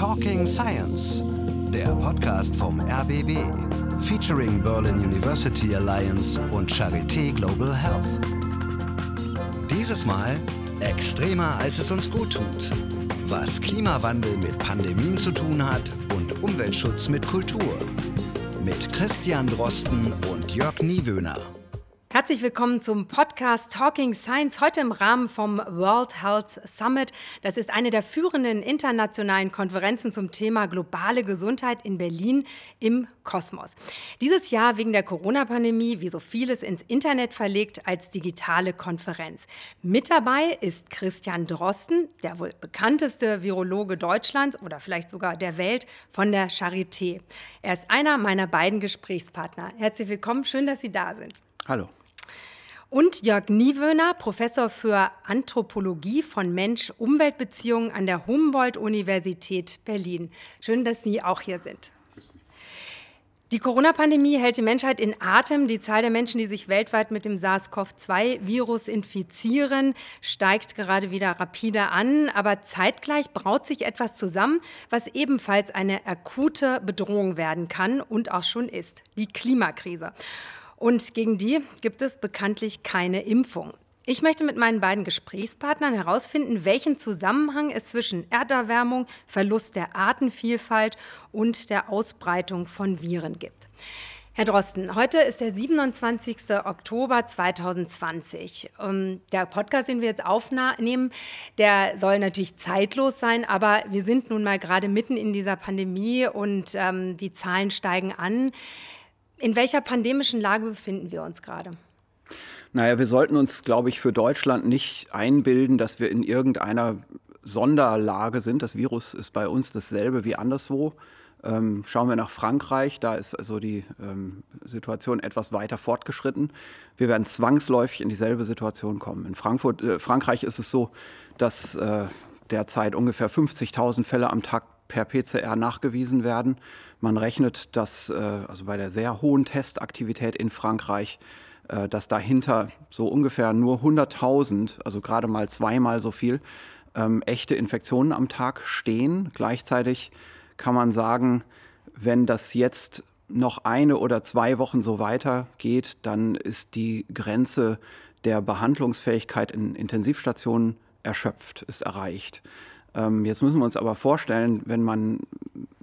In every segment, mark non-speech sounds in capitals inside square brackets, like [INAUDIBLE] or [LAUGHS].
Talking Science, der Podcast vom RBB, featuring Berlin University Alliance und Charité Global Health. Dieses Mal extremer, als es uns gut tut. Was Klimawandel mit Pandemien zu tun hat und Umweltschutz mit Kultur. Mit Christian Drosten und Jörg Niewöhner. Herzlich willkommen zum Podcast Talking Science, heute im Rahmen vom World Health Summit. Das ist eine der führenden internationalen Konferenzen zum Thema globale Gesundheit in Berlin im Kosmos. Dieses Jahr wegen der Corona-Pandemie, wie so vieles, ins Internet verlegt als digitale Konferenz. Mit dabei ist Christian Drosten, der wohl bekannteste Virologe Deutschlands oder vielleicht sogar der Welt von der Charité. Er ist einer meiner beiden Gesprächspartner. Herzlich willkommen, schön, dass Sie da sind. Hallo. Und Jörg Niewöhner, Professor für Anthropologie von Mensch-Umwelt-Beziehungen an der Humboldt-Universität Berlin. Schön, dass Sie auch hier sind. Die Corona-Pandemie hält die Menschheit in Atem. Die Zahl der Menschen, die sich weltweit mit dem SARS-CoV-2-Virus infizieren, steigt gerade wieder rapide an. Aber zeitgleich braut sich etwas zusammen, was ebenfalls eine akute Bedrohung werden kann und auch schon ist. Die Klimakrise. Und gegen die gibt es bekanntlich keine Impfung. Ich möchte mit meinen beiden Gesprächspartnern herausfinden, welchen Zusammenhang es zwischen Erderwärmung, Verlust der Artenvielfalt und der Ausbreitung von Viren gibt. Herr Drosten, heute ist der 27. Oktober 2020. Ähm, der Podcast, den wir jetzt aufnehmen, der soll natürlich zeitlos sein, aber wir sind nun mal gerade mitten in dieser Pandemie und ähm, die Zahlen steigen an. In welcher pandemischen Lage befinden wir uns gerade? Naja, wir sollten uns, glaube ich, für Deutschland nicht einbilden, dass wir in irgendeiner Sonderlage sind. Das Virus ist bei uns dasselbe wie anderswo. Ähm, schauen wir nach Frankreich, da ist also die ähm, Situation etwas weiter fortgeschritten. Wir werden zwangsläufig in dieselbe Situation kommen. In Frankfurt, äh, Frankreich ist es so, dass äh, derzeit ungefähr 50.000 Fälle am Tag per PCR nachgewiesen werden. Man rechnet, dass äh, also bei der sehr hohen Testaktivität in Frankreich, äh, dass dahinter so ungefähr nur 100.000, also gerade mal zweimal so viel, ähm, echte Infektionen am Tag stehen. Gleichzeitig kann man sagen, wenn das jetzt noch eine oder zwei Wochen so weitergeht, dann ist die Grenze der Behandlungsfähigkeit in Intensivstationen erschöpft, ist erreicht. Ähm, jetzt müssen wir uns aber vorstellen, wenn man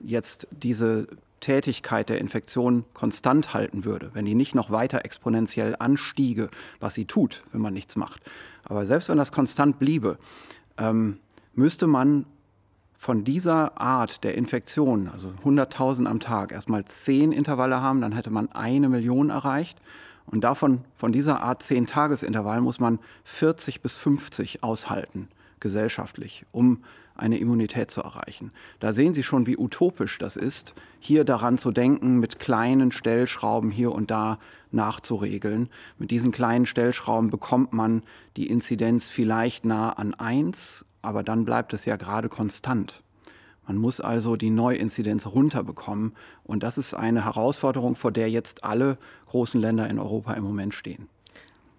jetzt diese Tätigkeit der Infektion konstant halten würde, wenn die nicht noch weiter exponentiell anstiege, was sie tut, wenn man nichts macht. Aber selbst wenn das konstant bliebe, ähm, müsste man von dieser Art der Infektion, also 100.000 am Tag, erstmal zehn Intervalle haben, dann hätte man eine Million erreicht. Und davon, von dieser Art zehn Tagesintervall muss man 40 bis 50 aushalten gesellschaftlich, um eine Immunität zu erreichen. Da sehen Sie schon, wie utopisch das ist, hier daran zu denken, mit kleinen Stellschrauben hier und da nachzuregeln. Mit diesen kleinen Stellschrauben bekommt man die Inzidenz vielleicht nah an 1, aber dann bleibt es ja gerade konstant. Man muss also die Neuinzidenz runterbekommen. Und das ist eine Herausforderung, vor der jetzt alle großen Länder in Europa im Moment stehen.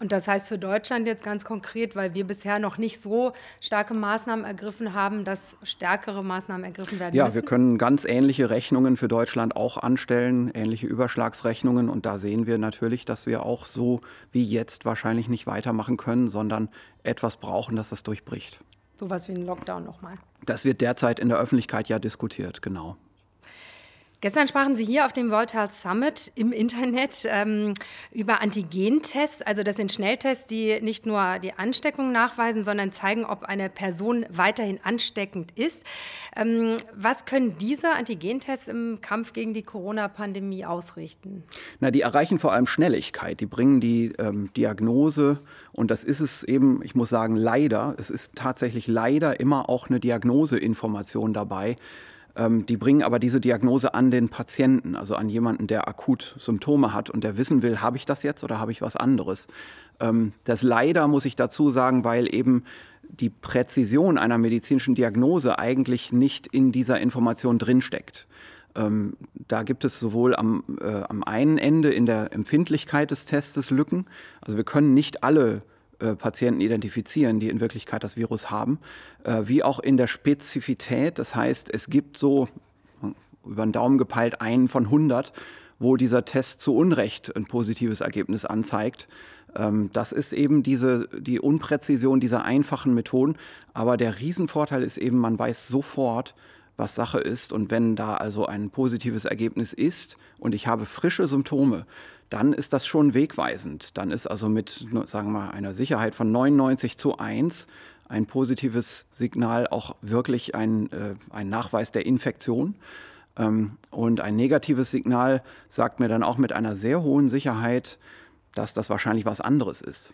Und das heißt für Deutschland jetzt ganz konkret, weil wir bisher noch nicht so starke Maßnahmen ergriffen haben, dass stärkere Maßnahmen ergriffen werden ja, müssen? Ja, wir können ganz ähnliche Rechnungen für Deutschland auch anstellen, ähnliche Überschlagsrechnungen. Und da sehen wir natürlich, dass wir auch so wie jetzt wahrscheinlich nicht weitermachen können, sondern etwas brauchen, dass das durchbricht. Sowas wie ein Lockdown nochmal. Das wird derzeit in der Öffentlichkeit ja diskutiert, genau. Gestern sprachen Sie hier auf dem World Health Summit im Internet ähm, über Antigentests. Also das sind Schnelltests, die nicht nur die Ansteckung nachweisen, sondern zeigen, ob eine Person weiterhin ansteckend ist. Ähm, was können diese Antigentests im Kampf gegen die Corona-Pandemie ausrichten? Na, die erreichen vor allem Schnelligkeit. Die bringen die ähm, Diagnose und das ist es eben, ich muss sagen, leider. Es ist tatsächlich leider immer auch eine Diagnoseinformation dabei die bringen aber diese Diagnose an den Patienten, also an jemanden, der akut Symptome hat und der wissen will, habe ich das jetzt oder habe ich was anderes. Ähm, das leider muss ich dazu sagen, weil eben die Präzision einer medizinischen Diagnose eigentlich nicht in dieser Information drinsteckt. Ähm, da gibt es sowohl am, äh, am einen Ende in der Empfindlichkeit des Testes Lücken. Also wir können nicht alle äh, Patienten identifizieren, die in Wirklichkeit das Virus haben, äh, wie auch in der Spezifität. Das heißt, es gibt so über den Daumen gepeilt einen von 100, wo dieser Test zu Unrecht ein positives Ergebnis anzeigt. Ähm, das ist eben diese, die Unpräzision dieser einfachen Methoden. Aber der Riesenvorteil ist eben, man weiß sofort, was Sache ist. Und wenn da also ein positives Ergebnis ist und ich habe frische Symptome, dann ist das schon wegweisend. Dann ist also mit, sagen wir mal, einer Sicherheit von 99 zu 1 ein positives Signal auch wirklich ein, äh, ein Nachweis der Infektion. Ähm, und ein negatives Signal sagt mir dann auch mit einer sehr hohen Sicherheit, dass das wahrscheinlich was anderes ist.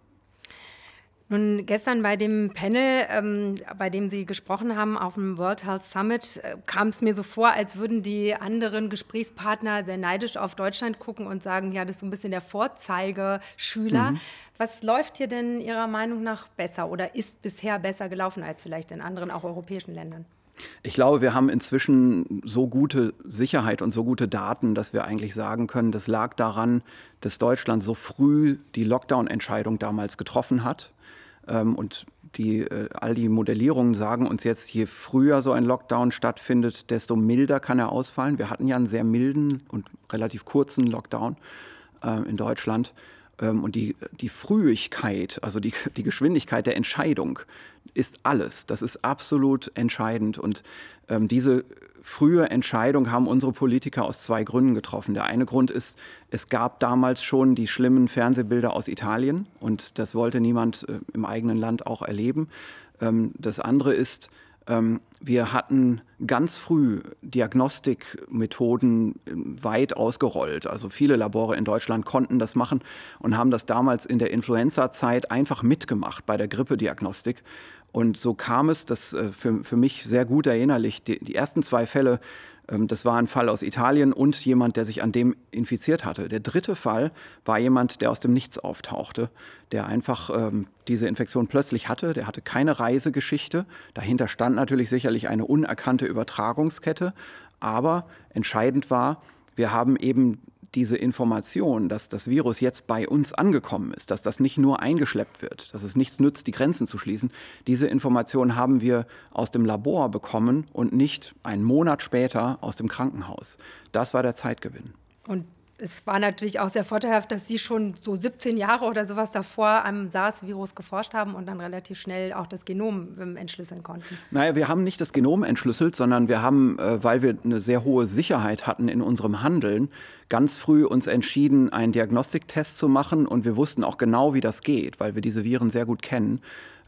Nun, gestern bei dem Panel, ähm, bei dem Sie gesprochen haben auf dem World Health Summit, äh, kam es mir so vor, als würden die anderen Gesprächspartner sehr neidisch auf Deutschland gucken und sagen, ja, das ist so ein bisschen der Vorzeigeschüler. Mhm. Was läuft hier denn Ihrer Meinung nach besser oder ist bisher besser gelaufen als vielleicht in anderen, auch europäischen Ländern? Ich glaube, wir haben inzwischen so gute Sicherheit und so gute Daten, dass wir eigentlich sagen können, das lag daran, dass Deutschland so früh die Lockdown-Entscheidung damals getroffen hat. Ähm, und die, äh, all die Modellierungen sagen uns jetzt, je früher so ein Lockdown stattfindet, desto milder kann er ausfallen. Wir hatten ja einen sehr milden und relativ kurzen Lockdown äh, in Deutschland. Ähm, und die, die Frühigkeit, also die, die Geschwindigkeit der Entscheidung ist alles. Das ist absolut entscheidend. Und ähm, diese frühe Entscheidung haben unsere Politiker aus zwei Gründen getroffen. Der eine Grund ist, es gab damals schon die schlimmen Fernsehbilder aus Italien und das wollte niemand äh, im eigenen Land auch erleben. Ähm, das andere ist, wir hatten ganz früh Diagnostikmethoden ähm, weit ausgerollt. Also viele Labore in Deutschland konnten das machen und haben das damals in der Influenza-Zeit einfach mitgemacht bei der Grippediagnostik. Und so kam es, das äh, für, für mich sehr gut erinnerlich, die, die ersten zwei Fälle ähm, das war ein Fall aus Italien und jemand, der sich an dem infiziert hatte. Der dritte Fall war jemand, der aus dem Nichts auftauchte, der einfach ähm, diese Infektion plötzlich hatte. Der hatte keine Reisegeschichte. Dahinter stand natürlich sicherlich eine unerkannte Übertragungskette. Aber entscheidend war, wir haben eben diese Information, dass das Virus jetzt bei uns angekommen ist, dass das nicht nur eingeschleppt wird, dass es nichts nützt, die Grenzen zu schließen, diese Information haben wir aus dem Labor bekommen und nicht einen Monat später aus dem Krankenhaus. Das war der Zeitgewinn. Und es war natürlich auch sehr vorteilhaft, dass Sie schon so 17 Jahre oder sowas davor am SARS-Virus geforscht haben und dann relativ schnell auch das Genom ähm, entschlüsseln konnten. Naja, wir haben nicht das Genom entschlüsselt, sondern wir haben, äh, weil wir eine sehr hohe Sicherheit hatten in unserem Handeln, ganz früh uns entschieden, einen Diagnostiktest zu machen und wir wussten auch genau, wie das geht, weil wir diese Viren sehr gut kennen.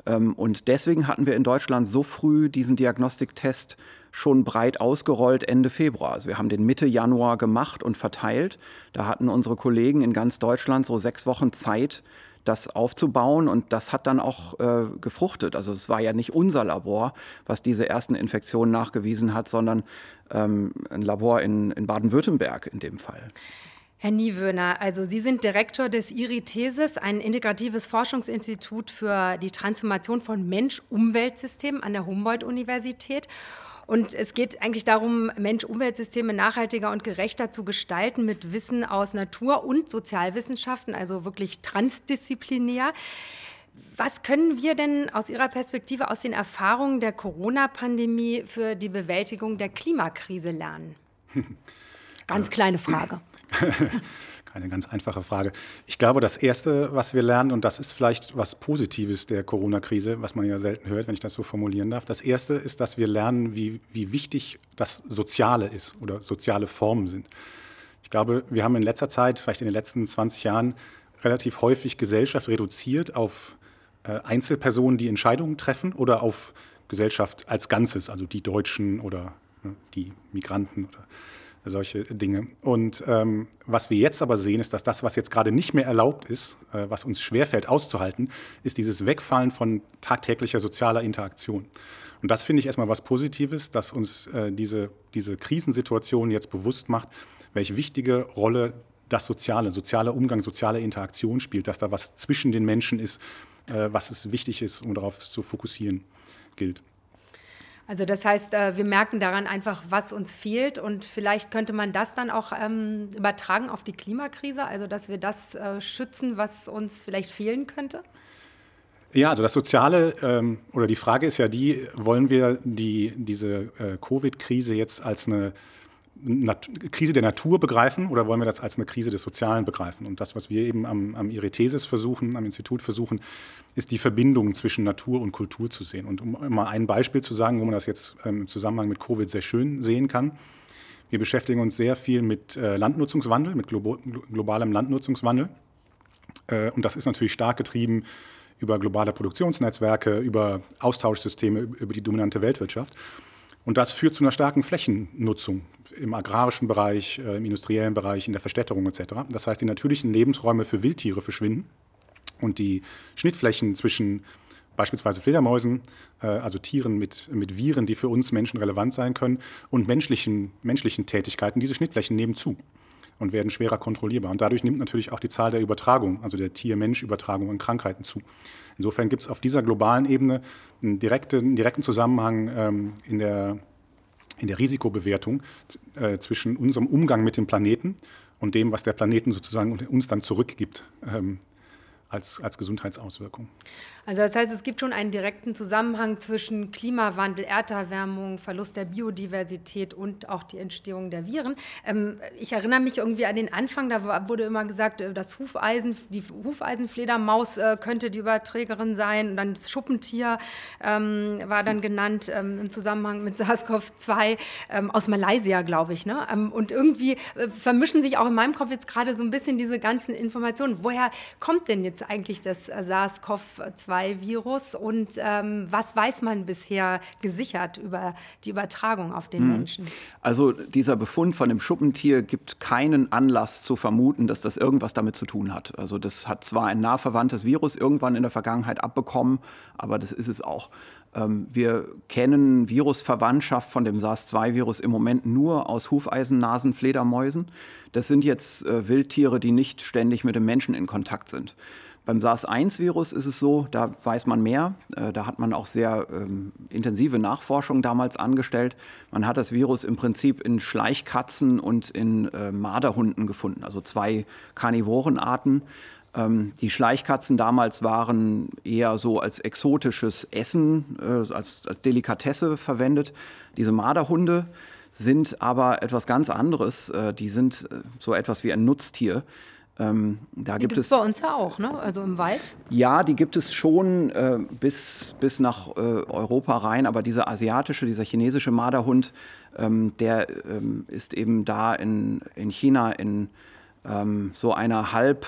Ähm, und deswegen hatten wir in Deutschland so früh diesen Diagnostiktest schon breit ausgerollt Ende Februar. Also wir haben den Mitte Januar gemacht und verteilt. Da hatten unsere Kollegen in ganz Deutschland so sechs Wochen Zeit, das aufzubauen und das hat dann auch äh, gefruchtet. Also es war ja nicht unser Labor, was diese ersten Infektionen nachgewiesen hat, sondern ähm, ein Labor in, in Baden-Württemberg in dem Fall. Herr Niewöhner, also Sie sind Direktor des IRI-Thesis, ein integratives Forschungsinstitut für die Transformation von Mensch-Umweltsystemen an der Humboldt-Universität. Und es geht eigentlich darum, Mensch-Umweltsysteme nachhaltiger und gerechter zu gestalten mit Wissen aus Natur- und Sozialwissenschaften, also wirklich transdisziplinär. Was können wir denn aus Ihrer Perspektive aus den Erfahrungen der Corona-Pandemie für die Bewältigung der Klimakrise lernen? [LAUGHS] Ganz kleine Frage. [LAUGHS] Eine ganz einfache Frage. Ich glaube, das Erste, was wir lernen, und das ist vielleicht was Positives der Corona-Krise, was man ja selten hört, wenn ich das so formulieren darf. Das Erste ist, dass wir lernen, wie, wie wichtig das Soziale ist oder soziale Formen sind. Ich glaube, wir haben in letzter Zeit, vielleicht in den letzten 20 Jahren, relativ häufig Gesellschaft reduziert auf äh, Einzelpersonen, die Entscheidungen treffen oder auf Gesellschaft als Ganzes, also die Deutschen oder ne, die Migranten oder solche Dinge. Und ähm, was wir jetzt aber sehen, ist, dass das, was jetzt gerade nicht mehr erlaubt ist, äh, was uns schwerfällt auszuhalten, ist dieses Wegfallen von tagtäglicher sozialer Interaktion. Und das finde ich erstmal was Positives, dass uns äh, diese, diese Krisensituation jetzt bewusst macht, welche wichtige Rolle das Soziale, sozialer Umgang, soziale Interaktion spielt, dass da was zwischen den Menschen ist, äh, was es wichtig ist, um darauf zu fokussieren gilt. Also das heißt, äh, wir merken daran einfach, was uns fehlt und vielleicht könnte man das dann auch ähm, übertragen auf die Klimakrise, also dass wir das äh, schützen, was uns vielleicht fehlen könnte? Ja, also das Soziale ähm, oder die Frage ist ja die, wollen wir die, diese äh, Covid-Krise jetzt als eine Nat Krise der Natur begreifen oder wollen wir das als eine Krise des Sozialen begreifen? Und das, was wir eben am, am Irithesis versuchen, am Institut versuchen, ist die Verbindung zwischen Natur und Kultur zu sehen. Und um mal ein Beispiel zu sagen, wo man das jetzt ähm, im Zusammenhang mit Covid sehr schön sehen kann. Wir beschäftigen uns sehr viel mit äh, Landnutzungswandel, mit glo globalem Landnutzungswandel. Äh, und das ist natürlich stark getrieben über globale Produktionsnetzwerke, über Austauschsysteme, über die dominante Weltwirtschaft. Und das führt zu einer starken Flächennutzung im agrarischen Bereich, äh, im industriellen Bereich, in der Verstädterung etc. Das heißt, die natürlichen Lebensräume für Wildtiere verschwinden und die Schnittflächen zwischen beispielsweise Fledermäusen, äh, also Tieren mit, mit Viren, die für uns Menschen relevant sein können, und menschlichen, menschlichen Tätigkeiten, diese Schnittflächen nehmen zu und werden schwerer kontrollierbar. Und dadurch nimmt natürlich auch die Zahl der Übertragungen, also der Tier-Mensch-Übertragung an Krankheiten zu. Insofern gibt es auf dieser globalen Ebene einen direkten, einen direkten Zusammenhang ähm, in, der, in der Risikobewertung äh, zwischen unserem Umgang mit dem Planeten und dem, was der Planeten sozusagen uns dann zurückgibt ähm, als, als Gesundheitsauswirkung. Also das heißt, es gibt schon einen direkten Zusammenhang zwischen Klimawandel, Erderwärmung, Verlust der Biodiversität und auch die Entstehung der Viren. Ähm, ich erinnere mich irgendwie an den Anfang, da wurde immer gesagt, äh, das Hufeisen, die Hufeisenfledermaus äh, könnte die Überträgerin sein. Und dann das Schuppentier ähm, war dann genannt ähm, im Zusammenhang mit SARS-CoV-2 ähm, aus Malaysia, glaube ich. Ne? Ähm, und irgendwie äh, vermischen sich auch in meinem Kopf jetzt gerade so ein bisschen diese ganzen Informationen. Woher kommt denn jetzt eigentlich das äh, SARS-CoV-2? Virus und ähm, was weiß man bisher gesichert über die Übertragung auf den hm. Menschen? Also dieser Befund von dem Schuppentier gibt keinen Anlass zu vermuten, dass das irgendwas damit zu tun hat. Also das hat zwar ein nah verwandtes Virus irgendwann in der Vergangenheit abbekommen, aber das ist es auch. Ähm, wir kennen Virusverwandtschaft von dem SARS-2-Virus im Moment nur aus Hufeisennasenfledermäusen. Das sind jetzt äh, Wildtiere, die nicht ständig mit dem Menschen in Kontakt sind. Beim SARS-1-Virus ist es so, da weiß man mehr. Äh, da hat man auch sehr ähm, intensive Nachforschung damals angestellt. Man hat das Virus im Prinzip in Schleichkatzen und in äh, Marderhunden gefunden, also zwei Karnivorenarten. Ähm, die Schleichkatzen damals waren eher so als exotisches Essen, äh, als, als Delikatesse verwendet. Diese Marderhunde sind aber etwas ganz anderes. Äh, die sind äh, so etwas wie ein Nutztier. Ähm, da die gibt es bei uns ja auch, ne? also im Wald. Ja, die gibt es schon äh, bis, bis nach äh, Europa rein, aber dieser asiatische, dieser chinesische Marderhund, ähm, der ähm, ist eben da in, in China in ähm, so einer halb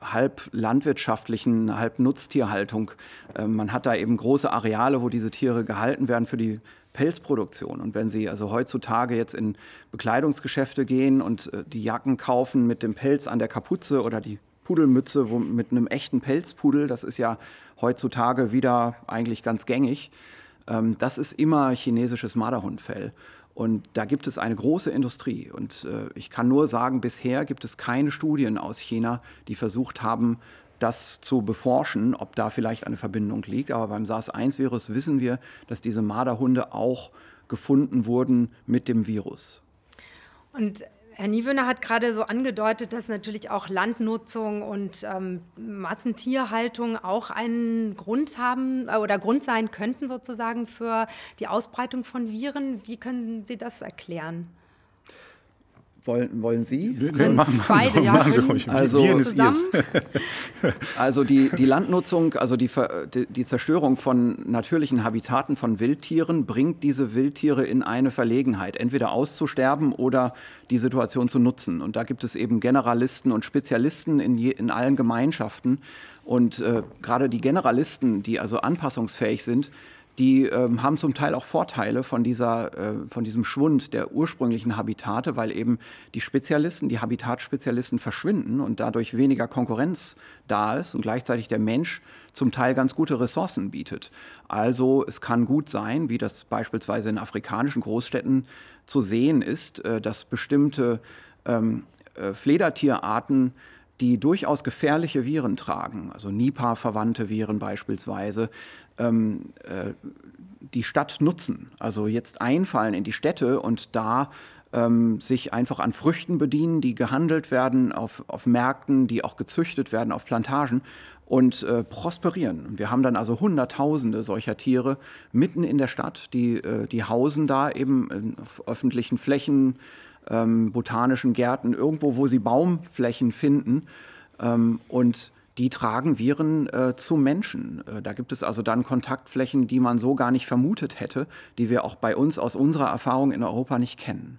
halb landwirtschaftlichen, halb Nutztierhaltung. Ähm, man hat da eben große Areale, wo diese Tiere gehalten werden für die Pelzproduktion. Und wenn Sie also heutzutage jetzt in Bekleidungsgeschäfte gehen und äh, die Jacken kaufen mit dem Pelz an der Kapuze oder die Pudelmütze wo, mit einem echten Pelzpudel, das ist ja heutzutage wieder eigentlich ganz gängig, ähm, das ist immer chinesisches Marderhundfell. Und da gibt es eine große Industrie. Und äh, ich kann nur sagen, bisher gibt es keine Studien aus China, die versucht haben, das zu beforschen, ob da vielleicht eine Verbindung liegt. Aber beim SARS-1-Virus wissen wir, dass diese Marderhunde auch gefunden wurden mit dem Virus. Und Herr Niewöhner hat gerade so angedeutet, dass natürlich auch Landnutzung und ähm, Massentierhaltung auch einen Grund haben äh, oder Grund sein könnten sozusagen für die Ausbreitung von Viren. Wie können Sie das erklären? Wollen, wollen Sie? Wir können machen, beide, ja. Machen also, [LAUGHS] also die, die Landnutzung, also die, die, die, Zerstörung von natürlichen Habitaten von Wildtieren bringt diese Wildtiere in eine Verlegenheit, entweder auszusterben oder die Situation zu nutzen. Und da gibt es eben Generalisten und Spezialisten in, je, in allen Gemeinschaften. Und äh, gerade die Generalisten, die also anpassungsfähig sind, die ähm, haben zum Teil auch Vorteile von, dieser, äh, von diesem Schwund der ursprünglichen Habitate, weil eben die Spezialisten, die Habitatspezialisten verschwinden und dadurch weniger Konkurrenz da ist und gleichzeitig der Mensch zum Teil ganz gute Ressourcen bietet. Also es kann gut sein, wie das beispielsweise in afrikanischen Großstädten zu sehen ist, äh, dass bestimmte ähm, äh, Fledertierarten die durchaus gefährliche Viren tragen, also Nipah-verwandte Viren beispielsweise, ähm, äh, die Stadt nutzen. Also jetzt einfallen in die Städte und da ähm, sich einfach an Früchten bedienen, die gehandelt werden auf, auf Märkten, die auch gezüchtet werden auf Plantagen und äh, prosperieren. Wir haben dann also Hunderttausende solcher Tiere mitten in der Stadt, die, äh, die hausen da eben auf öffentlichen Flächen, ähm, botanischen Gärten, irgendwo, wo sie Baumflächen finden. Ähm, und die tragen Viren äh, zu Menschen. Äh, da gibt es also dann Kontaktflächen, die man so gar nicht vermutet hätte, die wir auch bei uns aus unserer Erfahrung in Europa nicht kennen.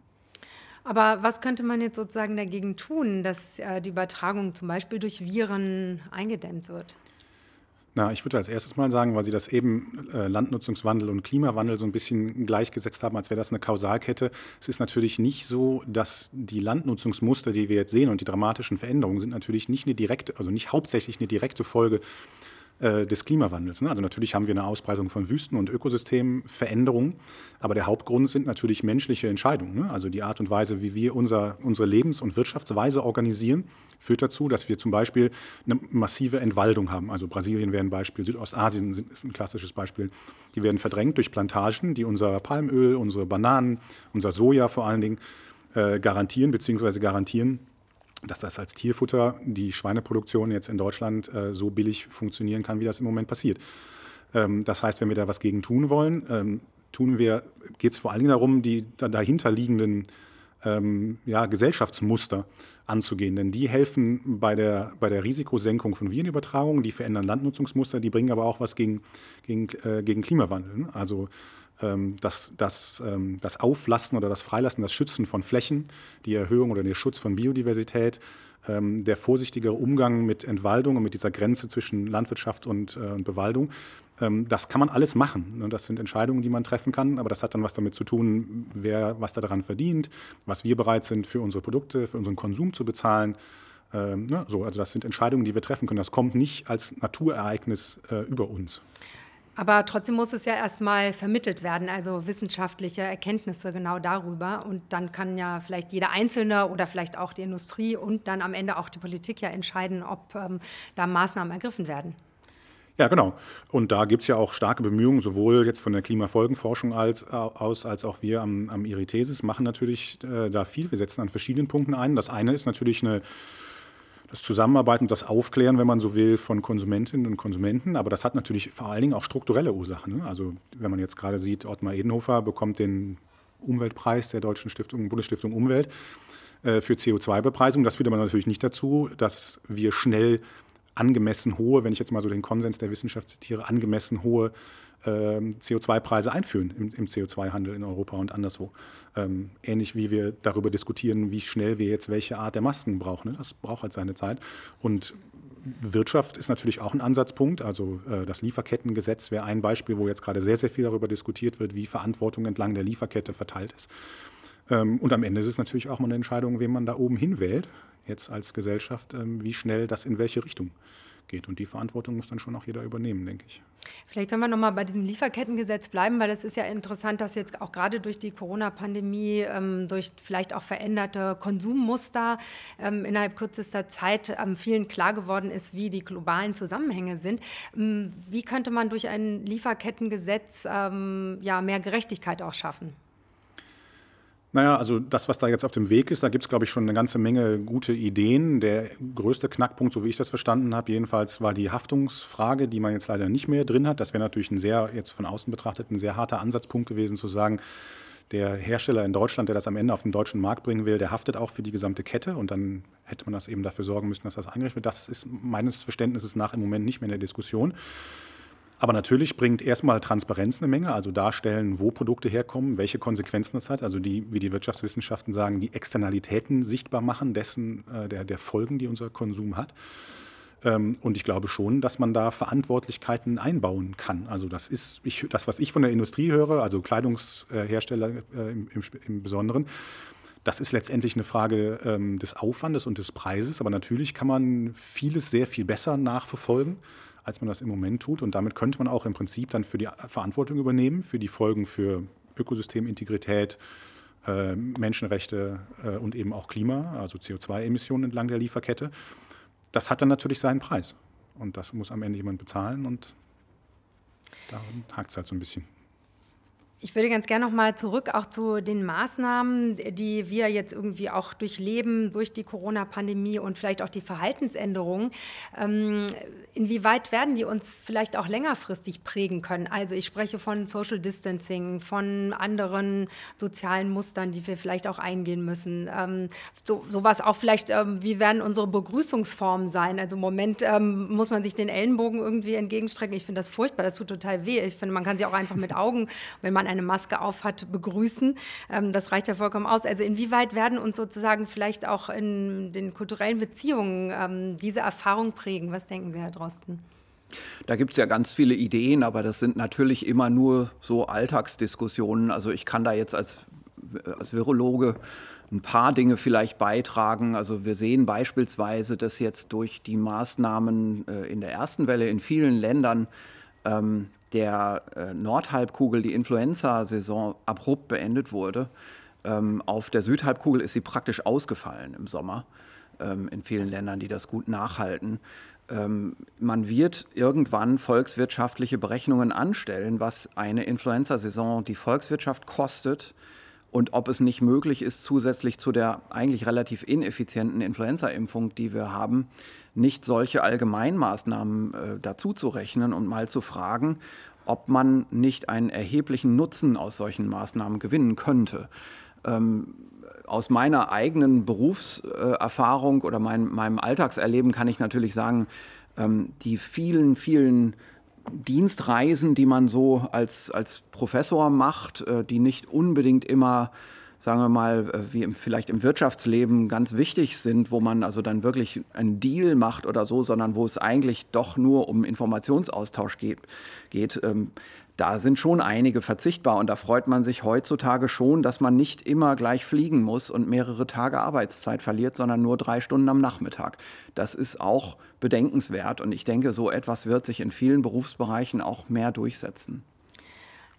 Aber was könnte man jetzt sozusagen dagegen tun, dass äh, die Übertragung zum Beispiel durch Viren eingedämmt wird? Na, ich würde als erstes mal sagen, weil Sie das eben äh, Landnutzungswandel und Klimawandel so ein bisschen gleichgesetzt haben, als wäre das eine Kausalkette. Es ist natürlich nicht so, dass die Landnutzungsmuster, die wir jetzt sehen und die dramatischen Veränderungen sind natürlich nicht eine direkte, also nicht hauptsächlich eine direkte Folge äh, des Klimawandels. Ne? Also natürlich haben wir eine Ausbreitung von Wüsten und Ökosystemveränderungen, aber der Hauptgrund sind natürlich menschliche Entscheidungen. Ne? Also die Art und Weise, wie wir unser, unsere Lebens- und Wirtschaftsweise organisieren, führt dazu, dass wir zum Beispiel eine massive Entwaldung haben. Also Brasilien wäre ein Beispiel, Südostasien ist ein klassisches Beispiel. Die werden verdrängt durch Plantagen, die unser Palmöl, unsere Bananen, unser Soja vor allen Dingen äh, garantieren bzw. garantieren dass das als Tierfutter die Schweineproduktion jetzt in Deutschland äh, so billig funktionieren kann, wie das im Moment passiert. Ähm, das heißt, wenn wir da was gegen tun wollen, ähm, tun wir, geht es vor allen Dingen darum, die dahinterliegenden ähm, ja, Gesellschaftsmuster anzugehen. Denn die helfen bei der, bei der Risikosenkung von Virenübertragungen, die verändern Landnutzungsmuster, die bringen aber auch was gegen, gegen, äh, gegen Klimawandel. Ne? Also das, das, ähm, das Auflassen oder das Freilassen, das Schützen von Flächen, die Erhöhung oder der Schutz von Biodiversität, ähm, der vorsichtigere Umgang mit Entwaldung und mit dieser Grenze zwischen Landwirtschaft und, äh, Bewaldung, das kann man alles machen. Ne? Das sind Entscheidungen, die man treffen kann, aber das hat dann was damit zu tun, wer was daran verdient, was wir bereit sind für unsere Produkte, für unseren Konsum zu bezahlen. Ne? So, also das sind Entscheidungen, die wir treffen können. Das kommt nicht als Naturereignis äh, über uns. Aber trotzdem muss es ja erstmal vermittelt werden, also wissenschaftliche Erkenntnisse genau darüber. Und dann kann ja vielleicht jeder Einzelne oder vielleicht auch die Industrie und dann am Ende auch die Politik ja entscheiden, ob ähm, da Maßnahmen ergriffen werden. Ja, genau. Und da gibt es ja auch starke Bemühungen, sowohl jetzt von der Klimafolgenforschung als, aus, als auch wir am, am IRITESIS machen natürlich äh, da viel. Wir setzen an verschiedenen Punkten ein. Das eine ist natürlich eine das Zusammenarbeiten und das Aufklären, wenn man so will, von Konsumentinnen und Konsumenten. Aber das hat natürlich vor allen Dingen auch strukturelle Ursachen. Ne? Also wenn man jetzt gerade sieht, Ottmar Edenhofer bekommt den Umweltpreis der Deutschen Stiftung, Bundesstiftung Umwelt äh, für CO2-Bepreisung. Das führt aber natürlich nicht dazu, dass wir schnell angemessen hohe, wenn ich jetzt mal so den Konsens der Wissenschaft zitiere, angemessen hohe CO2-Preise einführen im, im CO2-Handel in Europa und anderswo. Ähm, ähnlich wie wir darüber diskutieren, wie schnell wir jetzt welche Art der Masken brauchen. Ne? Das braucht halt seine Zeit. Und Wirtschaft ist natürlich auch ein Ansatzpunkt. Also äh, das Lieferkettengesetz wäre ein Beispiel, wo jetzt gerade sehr, sehr viel darüber diskutiert wird, wie Verantwortung entlang der Lieferkette verteilt ist. Ähm, und am Ende ist es natürlich auch mal eine Entscheidung, wen man da oben hinwählt, jetzt als Gesellschaft, ähm, wie schnell das in welche Richtung geht. Und die Verantwortung muss dann schon auch jeder übernehmen, denke ich. Vielleicht können wir noch mal bei diesem Lieferkettengesetz bleiben, weil es ist ja interessant, dass jetzt auch gerade durch die Corona-Pandemie, ähm, durch vielleicht auch veränderte Konsummuster ähm, innerhalb kürzester Zeit ähm, vielen klar geworden ist, wie die globalen Zusammenhänge sind. Wie könnte man durch ein Lieferkettengesetz ja, mehr Gerechtigkeit auch schaffen? Naja, also das, was da jetzt auf dem Weg ist, da gibt es, glaube ich, schon eine ganze Menge gute Ideen. Der größte Knackpunkt, so wie ich das verstanden habe, jedenfalls war die Haftungsfrage, die man jetzt leider nicht mehr drin hat. Das wäre natürlich ein sehr, jetzt von außen betrachtet, ein sehr harter Ansatzpunkt gewesen, zu sagen, der Hersteller in Deutschland, der das am Ende auf den deutschen Markt bringen will, der haftet auch für die gesamte Kette und dann hätte man das eben dafür sorgen müssen, dass das eingerichtet wird. Das ist meines Verständnisses nach im Moment nicht mehr in der Diskussion. Aber natürlich bringt erstmal Transparenz eine Menge, also darstellen, wo Produkte herkommen, welche Konsequenzen das hat, also die, wie die Wirtschaftswissenschaften sagen, die Externalitäten sichtbar machen dessen, äh, der, der Folgen, die unser Konsum hat. Ähm, und ich glaube schon, dass man da Verantwortlichkeiten einbauen kann. Also das ist ich, das, was ich von der Industrie höre, also Kleidungshersteller äh, im, im, im Besonderen, das ist letztendlich eine Frage ähm, des Aufwandes und des Preises, aber natürlich kann man vieles sehr viel besser nachverfolgen als man das im Moment tut. Und damit könnte man auch im Prinzip dann für die Verantwortung übernehmen, für die Folgen für Ökosystemintegrität, äh, Menschenrechte äh, und eben auch Klima, also CO2-Emissionen entlang der Lieferkette. Das hat dann natürlich seinen Preis. Und das muss am Ende jemand bezahlen und daran hakt es halt so ein bisschen. Ich würde ganz gerne noch mal zurück auch zu den Maßnahmen, die wir jetzt irgendwie auch durchleben durch die Corona-Pandemie und vielleicht auch die Verhaltensänderungen. Ähm, inwieweit werden die uns vielleicht auch längerfristig prägen können? Also ich spreche von Social Distancing, von anderen sozialen Mustern, die wir vielleicht auch eingehen müssen. Ähm, so, sowas auch vielleicht, ähm, wie werden unsere Begrüßungsformen sein? Also im Moment muss man sich den Ellenbogen irgendwie entgegenstrecken. Ich finde das furchtbar, das tut total weh. Ich finde, man kann sich auch einfach mit Augen, wenn man eine Maske aufhat, begrüßen. Ähm, das reicht ja vollkommen aus. Also inwieweit werden uns sozusagen vielleicht auch in den kulturellen Beziehungen ähm, diese Erfahrung prägen? Was denken Sie, Herr Drosten? Da gibt es ja ganz viele Ideen, aber das sind natürlich immer nur so Alltagsdiskussionen. Also ich kann da jetzt als, als Virologe ein paar Dinge vielleicht beitragen. Also wir sehen beispielsweise, dass jetzt durch die Maßnahmen äh, in der ersten Welle in vielen Ländern ähm, der äh, Nordhalbkugel die Influenza-Saison abrupt beendet wurde. Ähm, auf der Südhalbkugel ist sie praktisch ausgefallen im Sommer ähm, in vielen Ländern, die das gut nachhalten. Ähm, man wird irgendwann volkswirtschaftliche Berechnungen anstellen, was eine Influenza-Saison die Volkswirtschaft kostet und ob es nicht möglich ist, zusätzlich zu der eigentlich relativ ineffizienten Influenza-Impfung, die wir haben, nicht solche Allgemeinmaßnahmen äh, dazu zu rechnen und mal zu fragen, ob man nicht einen erheblichen Nutzen aus solchen Maßnahmen gewinnen könnte. Ähm, aus meiner eigenen Berufserfahrung oder mein, meinem Alltagserleben kann ich natürlich sagen, ähm, die vielen, vielen Dienstreisen, die man so als, als Professor macht, äh, die nicht unbedingt immer sagen wir mal, äh, wie im, vielleicht im Wirtschaftsleben ganz wichtig sind, wo man also dann wirklich einen Deal macht oder so, sondern wo es eigentlich doch nur um Informationsaustausch geht. geht ähm, da sind schon einige verzichtbar und da freut man sich heutzutage schon, dass man nicht immer gleich fliegen muss und mehrere Tage Arbeitszeit verliert, sondern nur drei Stunden am Nachmittag. Das ist auch bedenkenswert und ich denke, so etwas wird sich in vielen Berufsbereichen auch mehr durchsetzen.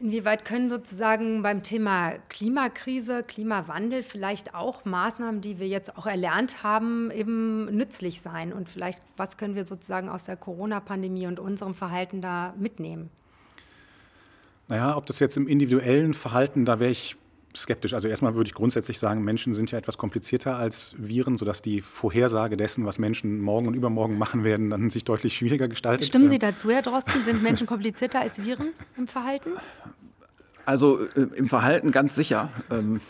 Inwieweit können sozusagen beim Thema Klimakrise, Klimawandel vielleicht auch Maßnahmen, die wir jetzt auch erlernt haben, eben nützlich sein? Und vielleicht, was können wir sozusagen aus der Corona-Pandemie und unserem Verhalten da mitnehmen? Naja, ob das jetzt im individuellen Verhalten, da wäre ich skeptisch. Also erstmal würde ich grundsätzlich sagen, Menschen sind ja etwas komplizierter als Viren, sodass die Vorhersage dessen, was Menschen morgen und übermorgen machen werden, dann sich deutlich schwieriger gestaltet. Stimmen Sie dazu, Herr Drosten? Sind Menschen komplizierter als Viren im Verhalten? Also äh, im Verhalten ganz sicher. Ähm,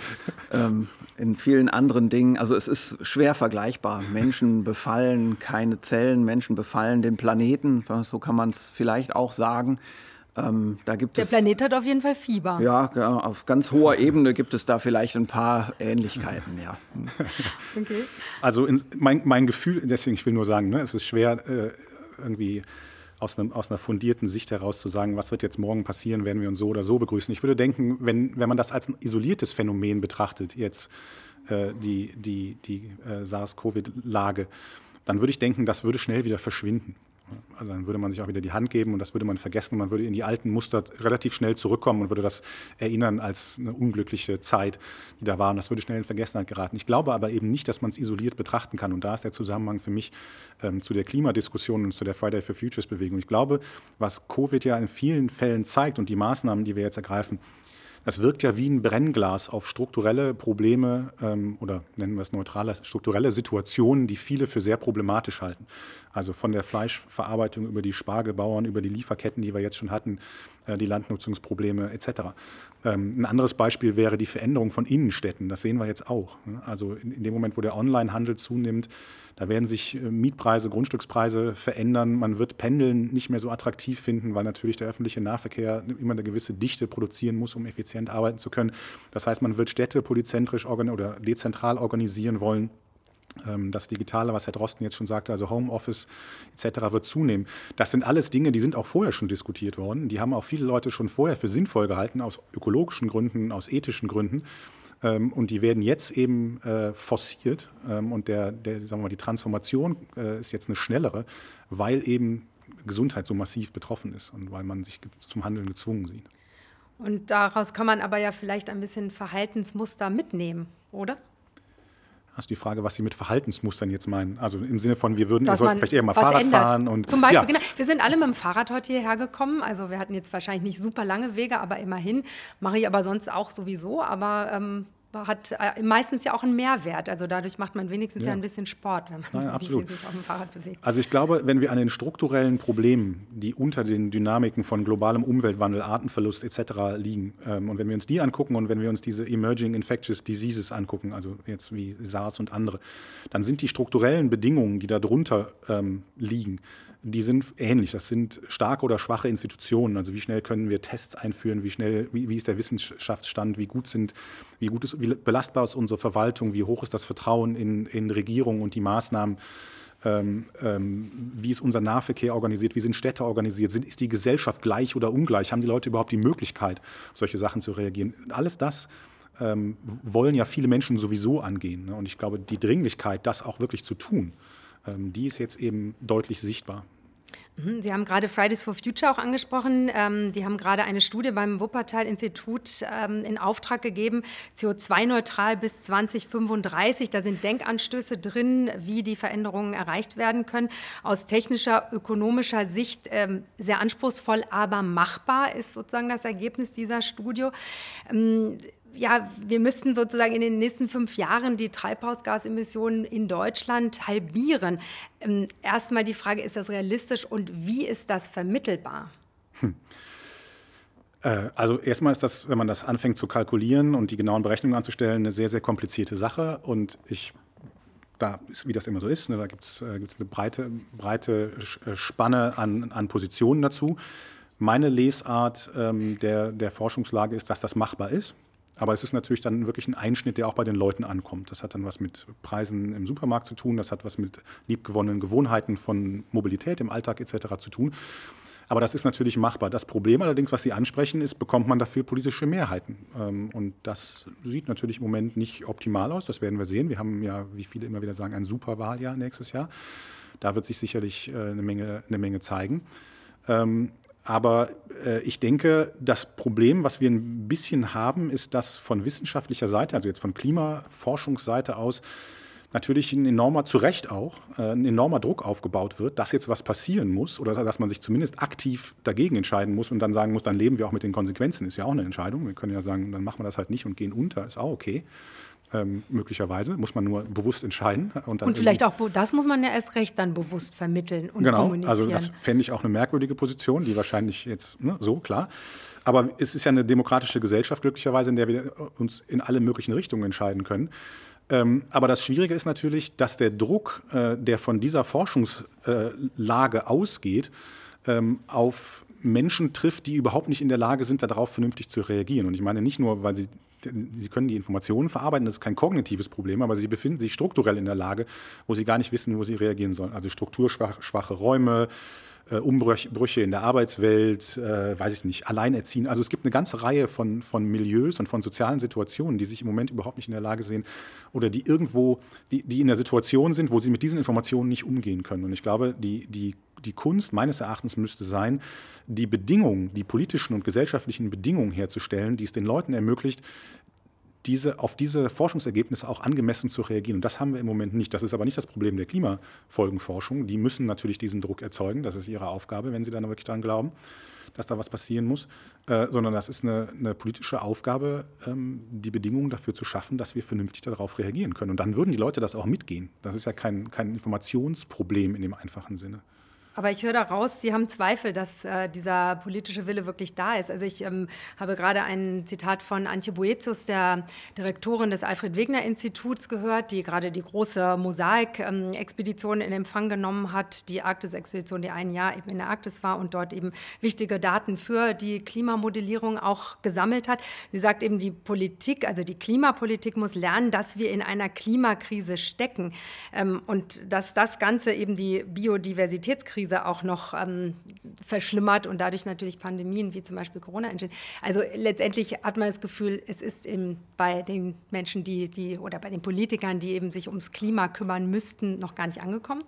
[LAUGHS] ähm, in vielen anderen Dingen. Also es ist schwer vergleichbar. Menschen befallen keine Zellen, Menschen befallen den Planeten. So kann man es vielleicht auch sagen. Ähm, da gibt Der es, Planet hat auf jeden Fall Fieber. Ja, auf ganz hoher Ebene gibt es da vielleicht ein paar Ähnlichkeiten, ja. [LAUGHS] okay. Also in, mein, mein, Gefühl, deswegen, ich will nur sagen, ne, es ist schwer, äh, irgendwie aus, einem, aus, einer fundierten Sicht heraus zu sagen, was wird jetzt morgen passieren, werden wir uns so oder so begrüßen. Ich würde denken, wenn, wenn man das als ein isoliertes Phänomen betrachtet, jetzt äh, die, die, die äh, SARS-Covid-Lage, dann würde ich denken, das würde schnell wieder verschwinden. Also dann würde man sich auch wieder die Hand geben und das würde man vergessen. Man würde in die alten Muster relativ schnell zurückkommen und würde das erinnern als eine unglückliche Zeit, die da war. Und das würde schnell in Vergessenheit geraten. Ich glaube aber eben nicht, dass man es isoliert betrachten kann. Und da ist der Zusammenhang für mich ähm, zu der Klimadiskussion und zu der Friday for Futures Bewegung. Ich glaube, was Covid ja in vielen Fällen zeigt und die Maßnahmen, die wir jetzt ergreifen, das wirkt ja wie ein Brennglas auf strukturelle Probleme ähm, oder nennen wir es neutraler, strukturelle Situationen, die viele für sehr problematisch halten. Also von der Fleischverarbeitung über die Spargelbauern, über die Lieferketten, die wir jetzt schon hatten, äh, die Landnutzungsprobleme etc. Ähm, ein anderes Beispiel wäre die Veränderung von Innenstädten. Das sehen wir jetzt auch. Ne? Also in, in dem Moment, wo der Onlinehandel zunimmt, da werden sich äh, Mietpreise, Grundstückspreise verändern. Man wird Pendeln nicht mehr so attraktiv finden, weil natürlich der öffentliche Nahverkehr immer eine gewisse Dichte produzieren muss, um effizient arbeiten zu können. Das heißt, man wird Städte polyzentrisch oder dezentral organisieren wollen. Ähm, das Digitale, was Herr Drosten jetzt schon sagte, also Homeoffice etc. wird zunehmen. Das sind alles Dinge, die sind auch vorher schon diskutiert worden. Die haben auch viele Leute schon vorher für sinnvoll gehalten, aus ökologischen Gründen, aus ethischen Gründen. Ähm, und die werden jetzt eben äh, forciert ähm, und der, der, sagen wir mal, die Transformation äh, ist jetzt eine schnellere, weil eben Gesundheit so massiv betroffen ist und weil man sich zum Handeln gezwungen sieht. Und daraus kann man aber ja vielleicht ein bisschen Verhaltensmuster mitnehmen, oder? Ist die Frage, was Sie mit Verhaltensmustern jetzt meinen. Also im Sinne von, wir würden vielleicht eher mal Fahrrad ändert. fahren. Und, Zum Beispiel, ja. genau. Wir sind alle mit dem Fahrrad heute hierher gekommen. Also wir hatten jetzt wahrscheinlich nicht super lange Wege, aber immerhin. Mache ich aber sonst auch sowieso. Aber ähm, hat äh, meistens ja auch einen Mehrwert. Also dadurch macht man wenigstens ja, ja ein bisschen Sport, wenn man ja, sich auf dem Fahrrad bewegt. Also ich glaube, wenn wir an den strukturellen Problemen, die unter den Dynamiken von globalem Umweltwandel, Artenverlust etc. liegen, ähm, und wenn wir uns die angucken und wenn wir uns diese Emerging Infectious Diseases angucken, also jetzt wie SARS und andere, dann sind die strukturellen Bedingungen, die darunter ähm, liegen, die sind ähnlich. Das sind starke oder schwache Institutionen. Also wie schnell können wir Tests einführen, wie schnell, wie, wie ist der Wissenschaftsstand, wie gut sind, wie gut ist, wie belastbar ist unsere Verwaltung, wie hoch ist das Vertrauen in, in Regierung und die Maßnahmen. Ähm, ähm, wie ist unser Nahverkehr organisiert, wie sind Städte organisiert, sind, ist die Gesellschaft gleich oder ungleich, haben die Leute überhaupt die Möglichkeit, solche Sachen zu reagieren. Alles das ähm, wollen ja viele Menschen sowieso angehen. Ne? Und ich glaube, die Dringlichkeit, das auch wirklich zu tun, ähm, die ist jetzt eben deutlich sichtbar. Mhm, Sie haben gerade Fridays for Future auch angesprochen. Ähm, die haben gerade eine Studie beim Wuppertal-Institut ähm, in Auftrag gegeben, CO2-neutral bis 2035. Da sind Denkanstöße drin, wie die Veränderungen erreicht werden können. Aus technischer, ökonomischer Sicht sehr anspruchsvoll, aber machbar ist sozusagen das Ergebnis dieser Studie ja, wir müssten sozusagen in den nächsten fünf Jahren die Treibhausgasemissionen in Deutschland halbieren. Ähm, erstmal die Frage, ist das realistisch und wie ist das vermittelbar? Hm. Äh, also erstmal ist das, wenn man das anfängt zu kalkulieren und die genauen Berechnungen anzustellen, eine sehr, sehr komplizierte Sache. Und ich, da ist, wie das immer so ist, ne, da gibt es äh, eine breite, breite äh, Spanne an, an Positionen dazu. Meine Lesart ähm, der, der Forschungslage ist, dass das machbar ist. Aber es ist natürlich dann wirklich ein Einschnitt, der auch bei den Leuten ankommt. Das hat dann was mit Preisen im Supermarkt zu tun, das hat was mit liebgewonnenen Gewohnheiten von Mobilität im Alltag etc. zu tun. Aber das ist natürlich machbar. Das Problem allerdings, was Sie ansprechen, ist, bekommt man dafür politische Mehrheiten? Ähm, und das sieht natürlich im Moment nicht optimal aus. Das werden wir sehen. Wir haben ja, wie viele immer wieder sagen, ein Superwahljahr nächstes Jahr. Da wird sich sicherlich äh, eine Menge, eine Menge zeigen. Ähm, aber äh, ich denke, das Problem, was wir ein bisschen haben, ist, dass von wissenschaftlicher Seite, also jetzt von Klimaforschungsseite aus, natürlich ein enormer, zu Recht auch, äh, ein enormer Druck aufgebaut wird, dass jetzt was passieren muss oder dass man sich zumindest aktiv dagegen entscheiden muss und dann sagen muss, dann leben wir auch mit den Konsequenzen. Ist ja auch eine Entscheidung. Wir können ja sagen, dann machen wir das halt nicht und gehen unter, ist auch okay ähm, möglicherweise. Muss man nur bewusst entscheiden. Und, und vielleicht auch, das muss man ja erst recht dann bewusst vermitteln und genau, kommunizieren. Also das fände ich auch eine merkwürdige Position, die wahrscheinlich jetzt, ne, so klar. Aber es ist ja eine demokratische Gesellschaft glücklicherweise, in der wir uns in alle möglichen Richtungen entscheiden können. Ähm, aber das Schwierige ist natürlich, dass der Druck, äh, der von dieser Forschungslage äh, ausgeht, ähm, auf Menschen trifft, die überhaupt nicht in der Lage sind, darauf vernünftig zu reagieren. Und ich meine nicht nur, weil sie Sie können die Informationen verarbeiten, das ist kein kognitives Problem, aber Sie befinden sich strukturell in der Lage, wo Sie gar nicht wissen, wo Sie reagieren sollen. Also strukturschwache Räume, äh, Umbrüche in der Arbeitswelt, äh, weiß ich nicht, Alleinerziehen. Also es gibt eine ganze Reihe von, von Milieus und von sozialen Situationen, die sich im Moment überhaupt nicht in der Lage sehen oder die irgendwo, die, die in der Situation sind, wo sie mit diesen Informationen nicht umgehen können. Und ich glaube, die, die, die Kunst meines Erachtens müsste sein, die Bedingungen, die politischen und gesellschaftlichen Bedingungen herzustellen, die es den Leuten ermöglicht, diese, auf diese Forschungsergebnisse auch angemessen zu reagieren. Und das haben wir im Moment nicht. Das ist aber nicht das Problem der Klimafolgenforschung. Die müssen natürlich diesen Druck erzeugen. Das ist ihre Aufgabe, wenn sie dann wirklich daran glauben, dass da was passieren muss. Äh, sondern das ist eine, eine politische Aufgabe, ähm, die Bedingungen dafür zu schaffen, dass wir vernünftig darauf reagieren können. Und dann würden die Leute das auch mitgehen. Das ist ja kein, kein Informationsproblem in dem einfachen Sinne. Aber ich höre daraus, Sie haben Zweifel, dass äh, dieser politische Wille wirklich da ist. Also ich ähm, habe gerade ein Zitat von Antje Boetius, der Direktorin des Alfred-Wegener-Instituts, gehört, die gerade die große Mosaik-Expedition in Empfang genommen hat, die Arktis-Expedition, die ein Jahr eben in der Arktis war und dort eben wichtige Daten für die Klimamodellierung auch gesammelt hat. Sie sagt eben, die Politik, also die Klimapolitik muss lernen, dass wir in einer Klimakrise stecken ähm, und dass das Ganze eben die Biodiversitätskrise Krise auch noch ähm, verschlimmert und dadurch natürlich Pandemien wie zum Beispiel Corona entstehen. Also letztendlich hat man das Gefühl, es ist eben bei den Menschen, die, die oder bei den Politikern, die eben sich ums Klima kümmern müssten, noch gar nicht angekommen.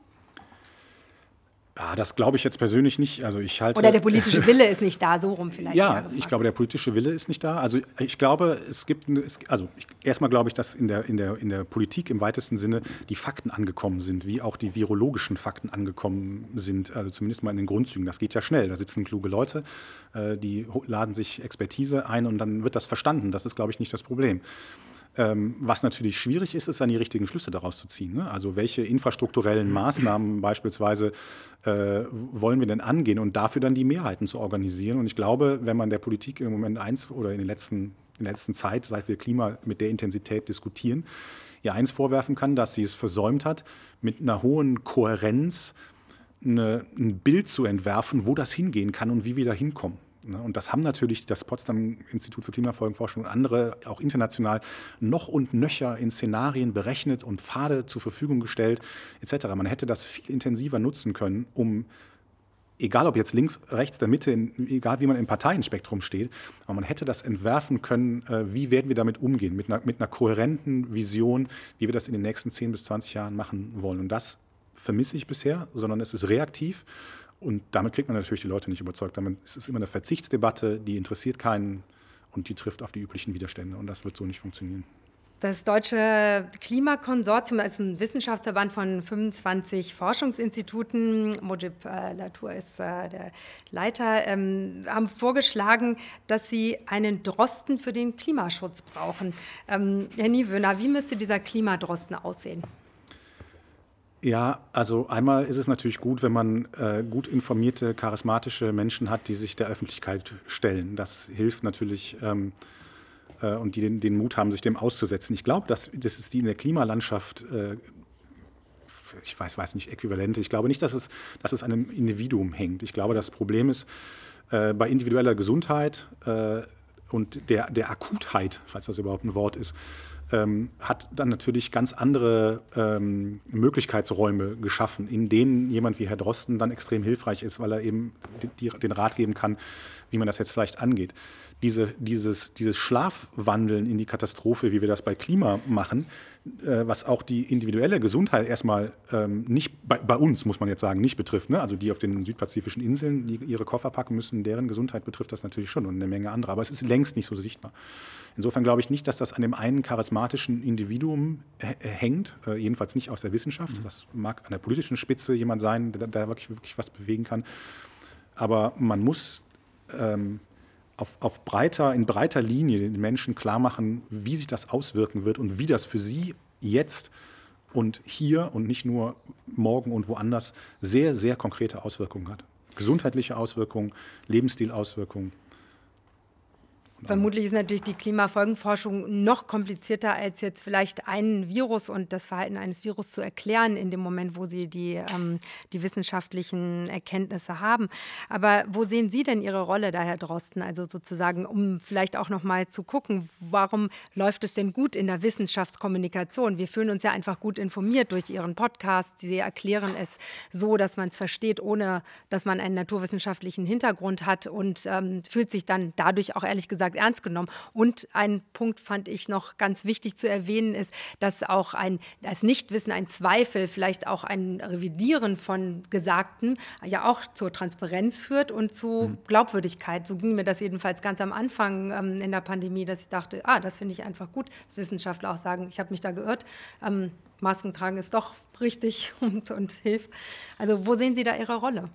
Ja, das glaube ich jetzt persönlich nicht. Also ich halte Oder der politische [LAUGHS] Wille ist nicht da, so rum vielleicht. Ja, ich glaube, der politische Wille ist nicht da. Also ich glaube, es gibt, also ich, erstmal glaube ich, dass in der, in, der, in der Politik im weitesten Sinne die Fakten angekommen sind, wie auch die virologischen Fakten angekommen sind, also zumindest mal in den Grundzügen. Das geht ja schnell. Da sitzen kluge Leute, äh, die laden sich Expertise ein und dann wird das verstanden. Das ist, glaube ich, nicht das Problem. Ähm, was natürlich schwierig ist, ist dann die richtigen Schlüsse daraus zu ziehen. Ne? Also welche infrastrukturellen Maßnahmen beispielsweise äh, wollen wir denn angehen und dafür dann die Mehrheiten zu organisieren. Und ich glaube, wenn man der Politik im Moment eins oder in, den letzten, in der letzten Zeit, seit wir Klima mit der Intensität diskutieren, ja eins vorwerfen kann, dass sie es versäumt hat, mit einer hohen Kohärenz eine, ein Bild zu entwerfen, wo das hingehen kann und wie wir da hinkommen. Ne? Und das haben natürlich das Potsdam Institut für Klimafolgenforschung und andere auch international noch und nöcher in Szenarien berechnet und Pfade zur Verfügung gestellt etc. Man hätte das viel intensiver nutzen können, um egal ob jetzt links, rechts, der Mitte, egal wie man im Parteienspektrum steht, aber man hätte das entwerfen können, äh, wie werden wir damit umgehen, mit einer, mit einer kohärenten Vision, wie wir das in den nächsten 10 bis 20 Jahren machen wollen. Und das vermisse ich bisher, sondern es ist reaktiv und damit kriegt man natürlich die Leute nicht überzeugt. Damit ist es immer eine Verzichtsdebatte, die interessiert keinen und die trifft auf die üblichen Widerstände. Und das wird so nicht funktionieren. Das Deutsche Klimakonsortium ist ein Wissenschaftsverband von 25 Forschungsinstituten. Mojib äh, Latour ist äh, der Leiter. Ähm, haben vorgeschlagen, dass sie einen Drosten für den Klimaschutz brauchen. Ähm, Herr Niewöhner, wie müsste dieser Klimadrosten aussehen? Ja, also einmal ist es natürlich gut, wenn man äh, gut informierte, charismatische Menschen hat, die sich der Öffentlichkeit stellen. Das hilft natürlich ähm, äh, und die den, den, Mut haben, sich dem auszusetzen. Ich glaube, dass, das ist die in der Klimalandschaft, äh, ich weiß, weiß nicht, Äquivalente. Ich glaube nicht, dass es, dass es an einem Individuum hängt. Ich glaube, das Problem ist äh, bei individueller Gesundheit äh, und der, der Akutheit, falls das überhaupt ein Wort ist, ähm, hat dann natürlich ganz andere ähm, Möglichkeitsräume geschaffen, in denen jemand wie Herr Drosten dann extrem hilfreich ist, weil er eben die, die, den Rat geben kann, wie man das jetzt vielleicht angeht. Diese, dieses, dieses Schlafwandeln in die Katastrophe, wie wir das bei Klima machen, äh, was auch die individuelle Gesundheit erstmal ähm, nicht bei, bei, uns, muss man jetzt sagen, nicht betrifft. Ne? Also die auf den südpazifischen Inseln, die ihre Koffer packen müssen, deren Gesundheit betrifft das natürlich schon und eine Menge andere. Aber es ist längst nicht so sichtbar. Insofern glaube ich nicht, dass das an dem einen charismatischen Individuum hängt, äh, jedenfalls nicht aus der Wissenschaft. Mhm. Das mag an der politischen Spitze jemand sein, der da wirklich, wirklich was bewegen kann. Aber man muss ähm, auf, auf, breiter, in breiter Linie den Menschen klar machen, wie sich das auswirken wird und wie das für sie jetzt und hier und nicht nur morgen und woanders sehr, sehr konkrete Auswirkungen hat. Gesundheitliche Auswirkungen, Lebensstilauswirkungen. Vermutlich ist natürlich die Klimafolgenforschung noch komplizierter als jetzt vielleicht ein Virus und das Verhalten eines Virus zu erklären in dem Moment, wo Sie die, ähm, die wissenschaftlichen Erkenntnisse haben. Aber wo sehen Sie denn Ihre Rolle da, Herr Drosten? Also sozusagen, um vielleicht auch noch mal zu gucken, warum läuft es denn gut in der Wissenschaftskommunikation? Wir fühlen uns ja einfach gut informiert durch Ihren Podcast. Sie erklären es so, dass man es versteht, ohne dass man einen naturwissenschaftlichen Hintergrund hat und ähm, fühlt sich dann dadurch auch ehrlich gesagt gesagt ernst genommen. Und ein Punkt fand ich noch ganz wichtig zu erwähnen, ist, dass auch ein, das Nichtwissen, ein Zweifel, vielleicht auch ein Revidieren von Gesagten ja auch zur Transparenz führt und zu mhm. Glaubwürdigkeit. So ging mir das jedenfalls ganz am Anfang ähm, in der Pandemie, dass ich dachte, ah, das finde ich einfach gut, dass Wissenschaftler auch sagen, ich habe mich da geirrt. Ähm, Masken tragen ist doch richtig [LAUGHS] und, und hilft. Also wo sehen Sie da Ihre Rolle?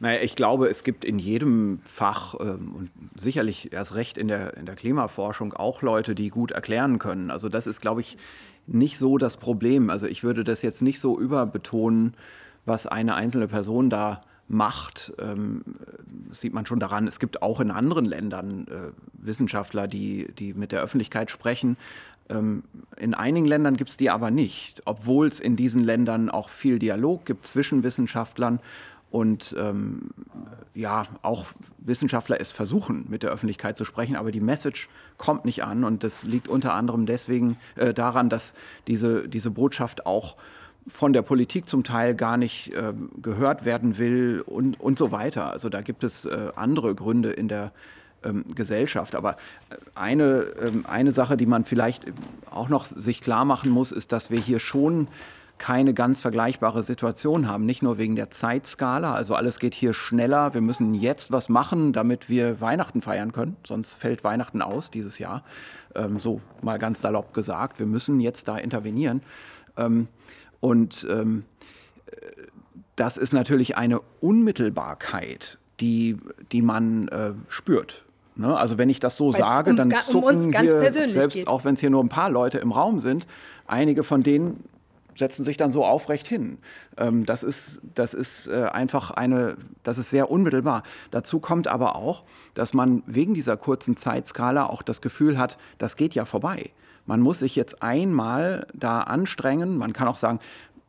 Naja, ich glaube, es gibt in jedem Fach ähm, und sicherlich erst recht in der, in der Klimaforschung auch Leute, die gut erklären können. Also das ist, glaube ich, nicht so das Problem. Also ich würde das jetzt nicht so überbetonen, was eine einzelne Person da macht. Ähm, das sieht man schon daran, es gibt auch in anderen Ländern äh, Wissenschaftler, die, die mit der Öffentlichkeit sprechen. Ähm, in einigen Ländern gibt es die aber nicht, obwohl es in diesen Ländern auch viel Dialog gibt zwischen Wissenschaftlern und ähm, ja, auch Wissenschaftler es versuchen, mit der Öffentlichkeit zu sprechen, aber die Message kommt nicht an und das liegt unter anderem deswegen äh, daran, dass diese, diese Botschaft auch von der Politik zum Teil gar nicht äh, gehört werden will und, und so weiter. Also da gibt es äh, andere Gründe in der ähm, Gesellschaft. Aber äh, eine, ähm, eine Sache, die man vielleicht auch noch sich klar machen muss, ist, dass wir hier schon keine ganz vergleichbare Situation haben. Nicht nur wegen der Zeitskala, also alles geht hier schneller. Wir müssen jetzt was machen, damit wir Weihnachten feiern können. Sonst fällt Weihnachten aus dieses Jahr. Ähm, so mal ganz salopp gesagt. Wir müssen jetzt da intervenieren. Ähm, und ähm, das ist natürlich eine Unmittelbarkeit, die, die man äh, spürt. Ne? Also wenn ich das so Weil's sage, dann zucken um hier, selbst geht. auch wenn es hier nur ein paar Leute im Raum sind, einige von denen setzen sich dann so aufrecht hin. Ähm, das ist, das ist äh, einfach eine, das ist sehr unmittelbar. Dazu kommt aber auch, dass man wegen dieser kurzen Zeitskala auch das Gefühl hat, das geht ja vorbei. Man muss sich jetzt einmal da anstrengen. Man kann auch sagen,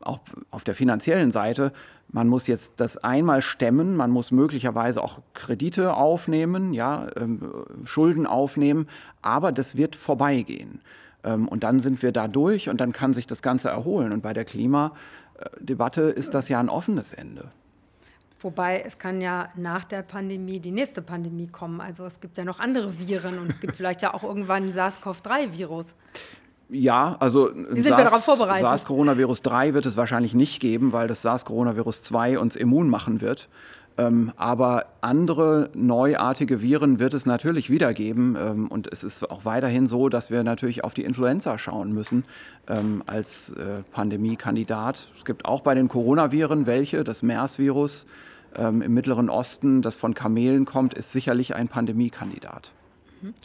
auch auf der finanziellen Seite, man muss jetzt das einmal stemmen, man muss möglicherweise auch Kredite aufnehmen, ja, ähm, Schulden aufnehmen, aber das wird vorbeigehen. Ähm, und dann sind wir da durch und dann kann sich das Ganze erholen. Und bei der Klimadebatte ist das ja ein offenes Ende. Wobei es kann ja nach der Pandemie die nächste Pandemie kommen. Also es gibt ja noch andere Viren und es gibt vielleicht ja auch irgendwann ein SARS-CoV-3-Virus. Ja, also sind SARS, wir darauf vorbereitet? SARS-Coronavirus 3 wird es wahrscheinlich nicht geben, weil das SARS-Coronavirus 2 uns immun machen wird. Ähm, aber andere neuartige Viren wird es natürlich wieder geben. Ähm, und es ist auch weiterhin so, dass wir natürlich auf die Influenza schauen müssen ähm, als äh, Pandemiekandidat. Es gibt auch bei den Coronaviren welche. Das MERS-Virus im Mittleren Osten, das von Kamelen kommt, ist sicherlich ein Pandemiekandidat. Mhm.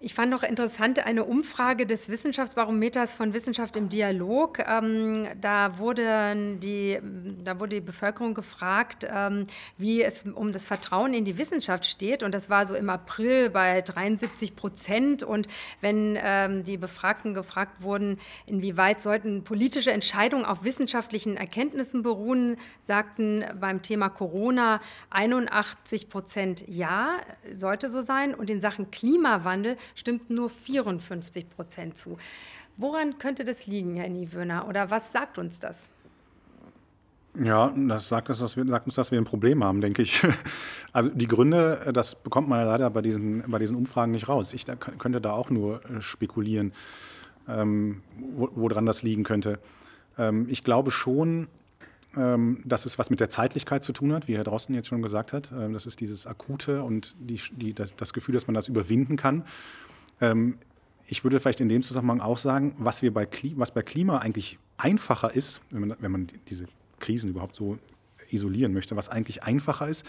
Ich fand noch interessant eine Umfrage des Wissenschaftsbarometers von Wissenschaft im Dialog. Ähm, da, wurde die, da wurde die Bevölkerung gefragt, ähm, wie es um das Vertrauen in die Wissenschaft steht. Und das war so im April bei 73 Prozent. Und wenn ähm, die Befragten gefragt wurden, inwieweit sollten politische Entscheidungen auf wissenschaftlichen Erkenntnissen beruhen, sagten beim Thema Corona 81 Prozent ja, sollte so sein. Und in Sachen Klimawandel stimmt nur 54 Prozent zu. Woran könnte das liegen, Herr Niewöhner? Oder was sagt uns das? Ja, das sagt uns, dass wir, sagt uns, dass wir ein Problem haben, denke ich. [LAUGHS] Also die Gründe, das bekommt man leider bei diesen, bei diesen Umfragen nicht raus. Ich da, könnte da auch nur äh, spekulieren, ähm, woran das liegen könnte. Ähm, ich glaube schon, ähm, dass es was mit der Zeitlichkeit zu tun hat, wie Herr Drosten jetzt schon gesagt hat. Ähm, das ist dieses Akute und die, die, das, das, Gefühl, dass man das überwinden kann. Ähm, ich würde vielleicht in dem Zusammenhang auch sagen, was, wir bei, Klima, was bei Klima eigentlich einfacher ist, wenn man, wenn man diese Krisen überhaupt so isolieren möchte, was eigentlich einfacher ist,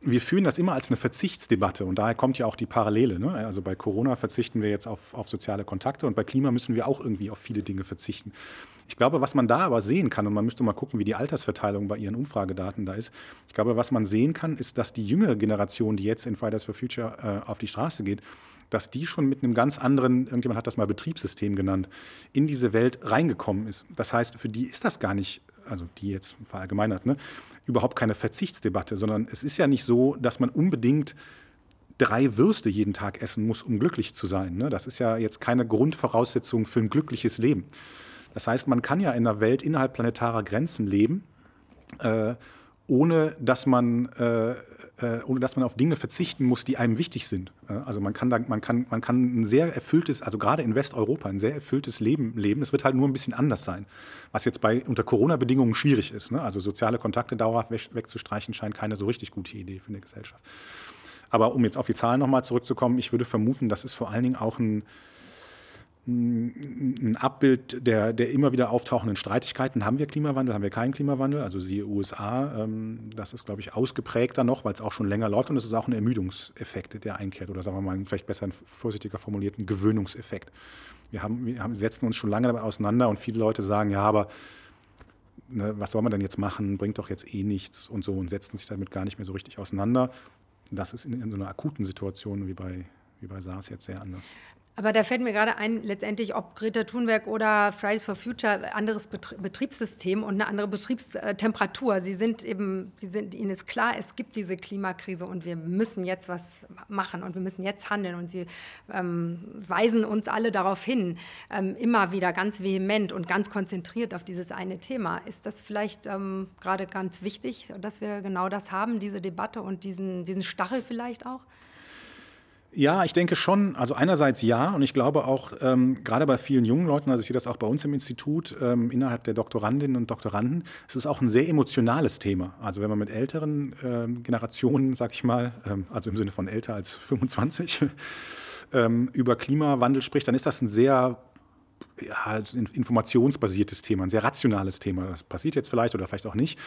wir führen das immer als eine Verzichtsdebatte und daher kommt ja auch die Parallele. Ne? Also bei Corona verzichten wir jetzt auf, auf soziale Kontakte und bei Klima müssen wir auch irgendwie auf viele Dinge verzichten. Ich glaube, was man da aber sehen kann, und man müsste mal gucken, wie die Altersverteilung bei Ihren Umfragedaten da ist. Ich glaube, was man sehen kann, ist, dass die jüngere Generation, die jetzt in Fridays for Future äh, auf die Straße geht, dass die schon mit einem ganz anderen, irgendjemand hat das mal Betriebssystem genannt, in diese Welt reingekommen ist. Das heißt, für die ist das gar nicht, also die jetzt verallgemeinert, ne, überhaupt keine Verzichtsdebatte, sondern es ist ja nicht so, dass man unbedingt drei Würste jeden Tag essen muss, um glücklich zu sein. Ne? Das ist ja jetzt keine Grundvoraussetzung für ein glückliches Leben. Das heißt, man kann ja in einer Welt innerhalb planetarer Grenzen leben, äh, ohne dass man äh, äh, ohne dass man auf Dinge verzichten muss, die einem wichtig sind. Also man kann, da, man, kann, man kann ein sehr erfülltes, also gerade in Westeuropa, ein sehr erfülltes Leben leben. Es wird halt nur ein bisschen anders sein, was jetzt bei unter Corona-Bedingungen schwierig ist. Ne? Also soziale Kontakte dauerhaft weg, wegzustreichen, scheint keine so richtig gute Idee für eine Gesellschaft. Aber um jetzt auf die Zahlen nochmal zurückzukommen, ich würde vermuten, das ist vor allen Dingen auch ein, ein Abbild der, der immer wieder auftauchenden Streitigkeiten. Haben wir Klimawandel, haben wir keinen Klimawandel? Also siehe USA, ähm, das ist, glaube ich, ausgeprägter noch, weil es auch schon länger läuft und es ist auch ein Ermüdungseffekt, der einkehrt oder sagen wir mal vielleicht besser vorsichtiger formulierten Gewöhnungseffekt. Wir, haben, wir haben, setzen uns schon lange damit auseinander und viele Leute sagen, ja, aber ne, was soll man denn jetzt machen, bringt doch jetzt eh nichts und so und setzen sich damit gar nicht mehr so richtig auseinander. Das ist in, in so einer akuten Situation wie bei, wie bei SARS jetzt sehr anders. Aber da fällt mir gerade ein, letztendlich, ob Greta Thunberg oder Fridays for Future, anderes Betriebssystem und eine andere Betriebstemperatur. Sie sind eben, sie sind, ihnen ist klar, es gibt diese Klimakrise und wir müssen jetzt was machen und wir müssen jetzt handeln. Und sie ähm, weisen uns alle darauf hin, ähm, immer wieder ganz vehement und ganz konzentriert auf dieses eine Thema. Ist das vielleicht ähm, gerade ganz wichtig, dass wir genau das haben, diese Debatte und diesen, diesen Stachel vielleicht auch? Ja, ich denke schon. Also einerseits ja, und ich glaube auch ähm, gerade bei vielen jungen Leuten, also ich sehe das auch bei uns im Institut, ähm, innerhalb der Doktorandinnen und Doktoranden, es ist auch ein sehr emotionales Thema. Also wenn man mit älteren ähm, Generationen, sag ich mal, ähm, also im Sinne von älter als 25, [LAUGHS] ähm, über Klimawandel spricht, dann ist das ein sehr ja, ein informationsbasiertes Thema, ein sehr rationales Thema. Das passiert jetzt vielleicht oder vielleicht auch nicht.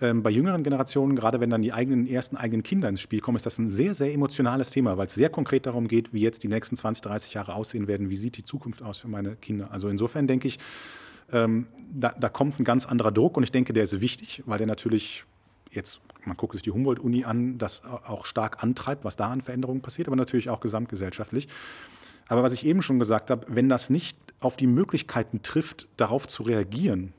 Ähm, bei jüngeren Generationen, gerade wenn dann die eigenen, ersten eigenen Kinder ins Spiel kommen, ist das ein sehr, sehr emotionales Thema, weil es sehr konkret darum geht, wie jetzt die nächsten 20, 30 Jahre aussehen werden, wie sieht die Zukunft aus für meine Kinder. Also insofern denke ich, ähm, da, da kommt ein ganz anderer Druck und ich denke, der ist wichtig, weil der natürlich jetzt, man guckt sich die Humboldt-Uni an, das auch stark antreibt, was da an Veränderungen passiert, aber natürlich auch gesamtgesellschaftlich. Aber was ich eben schon gesagt habe, wenn das nicht auf die Möglichkeiten trifft, darauf zu reagieren,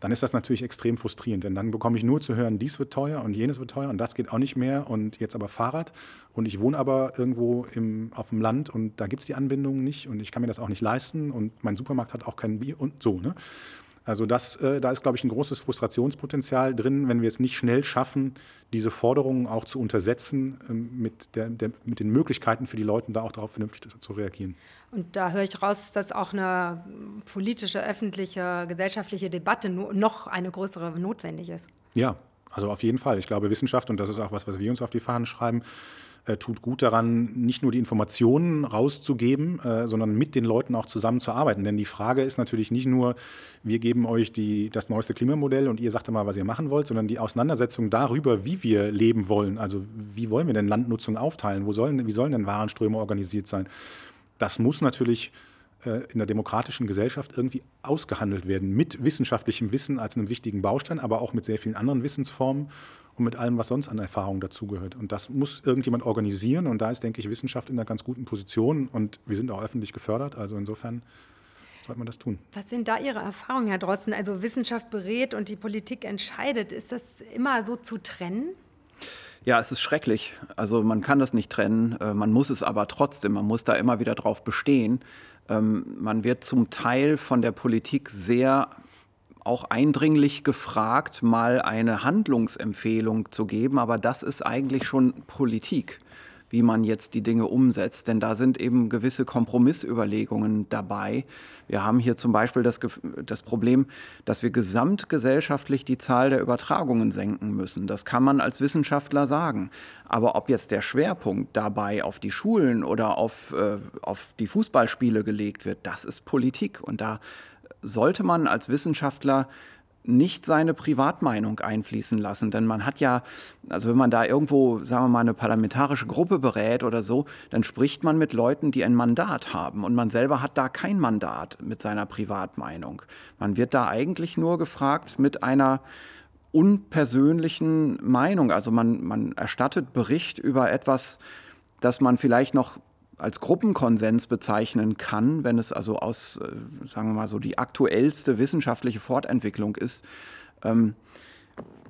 dann ist das natürlich extrem frustrierend. Denn dann bekomme ich nur zu hören, dies wird teuer und jenes wird teuer und das geht auch nicht mehr und jetzt aber Fahrrad. Und ich wohne aber irgendwo im, auf dem Land und da gibt es die Anbindungen nicht und ich kann mir das auch nicht leisten und mein Supermarkt hat auch kein Bier und so. Ne? Also das, äh, da ist, glaube ich, ein großes Frustrationspotenzial drin, wenn wir es nicht schnell schaffen, diese Forderungen auch zu untersetzen ähm, mit, der, der, mit den Möglichkeiten für die Leute, da auch darauf vernünftig zu reagieren. Und da höre ich raus, dass auch eine politische, öffentliche, gesellschaftliche Debatte noch eine größere notwendig ist. Ja, also auf jeden Fall. Ich glaube, Wissenschaft, und das ist auch was, was wir uns auf die Fahnen schreiben, äh, tut gut daran, nicht nur die Informationen rauszugeben, äh, sondern mit den Leuten auch zusammenzuarbeiten. Denn die Frage ist natürlich nicht nur, wir geben euch die, das neueste Klimamodell und ihr sagt mal, was ihr machen wollt, sondern die Auseinandersetzung darüber, wie wir leben wollen. Also wie wollen wir denn Landnutzung aufteilen? Wo sollen, wie sollen denn Warenströme organisiert sein? Das muss natürlich äh, in der demokratischen Gesellschaft irgendwie ausgehandelt werden, mit wissenschaftlichem Wissen als einem wichtigen Baustein, aber auch mit sehr vielen anderen Wissensformen und mit allem, was sonst an Erfahrung dazugehört. Und das muss irgendjemand organisieren und da ist, denke ich, Wissenschaft in einer ganz guten Position und wir sind auch öffentlich gefördert. Also insofern sollte man das tun. Was sind da Ihre Erfahrungen, Herr Drosten? Also Wissenschaft berät und die Politik entscheidet. Ist das immer so zu trennen? Ja, es ist schrecklich. Also man kann das nicht trennen, äh, man muss es aber trotzdem, man muss da immer wieder drauf bestehen. Ähm, man wird zum Teil von der Politik sehr auch eindringlich gefragt, mal eine Handlungsempfehlung zu geben, aber das ist eigentlich schon Politik, wie man jetzt die Dinge umsetzt, denn da sind eben gewisse Kompromissüberlegungen dabei. Wir haben hier zum Beispiel das, das Problem, dass wir gesamtgesellschaftlich die Zahl der Übertragungen senken müssen. Das kann man als Wissenschaftler sagen. Aber ob jetzt der Schwerpunkt dabei auf die Schulen oder auf, äh, auf die Fußballspiele gelegt wird, das ist Politik. Und da sollte man als Wissenschaftler nicht seine Privatmeinung einfließen lassen. Denn man hat ja, also wenn man da irgendwo, sagen wir mal, eine parlamentarische Gruppe berät oder so, dann spricht man mit Leuten, die ein Mandat haben. Und man selber hat da kein Mandat mit seiner Privatmeinung. Man wird da eigentlich nur gefragt mit einer unpersönlichen Meinung. Also man, man erstattet Bericht über etwas, das man vielleicht noch als Gruppenkonsens bezeichnen kann, wenn es also aus, äh, sagen wir mal so, die aktuellste wissenschaftliche Fortentwicklung ist. Ähm,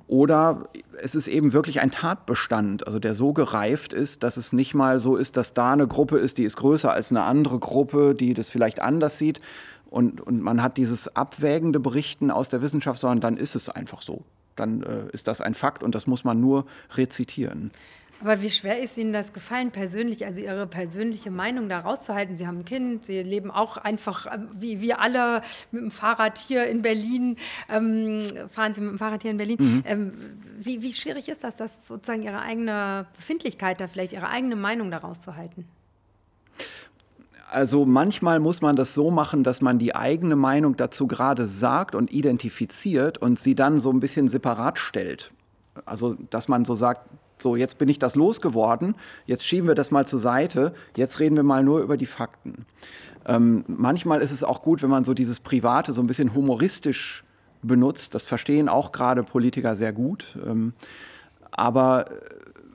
oder es ist eben wirklich ein Tatbestand, also der so gereift ist, dass es nicht mal so ist, dass da eine Gruppe ist, die ist größer als eine andere Gruppe, die das vielleicht anders sieht. Und, und man hat dieses abwägende Berichten aus der Wissenschaft, sondern dann ist es einfach so. Dann äh, ist das ein Fakt und das muss man nur rezitieren. Aber wie schwer ist Ihnen das gefallen, persönlich, also Ihre persönliche Meinung da rauszuhalten? Sie haben ein Kind, Sie leben auch einfach äh, wie wir alle mit dem Fahrrad hier in Berlin, ähm, fahren Sie mit dem Fahrrad hier in Berlin. Mhm. Ähm, wie, wie schwierig ist das, das sozusagen Ihre eigene Befindlichkeit da vielleicht, Ihre eigene Meinung da rauszuhalten? Also manchmal muss man das so machen, dass man die eigene Meinung dazu gerade sagt und identifiziert und sie dann so ein bisschen separat stellt. Also dass man so sagt, so, jetzt bin ich das losgeworden, jetzt schieben wir das mal zur Seite, jetzt reden wir mal nur über die Fakten. Ähm, manchmal ist es auch gut, wenn man so dieses Private so ein bisschen humoristisch benutzt. Das verstehen auch gerade Politiker sehr gut. Ähm, aber äh,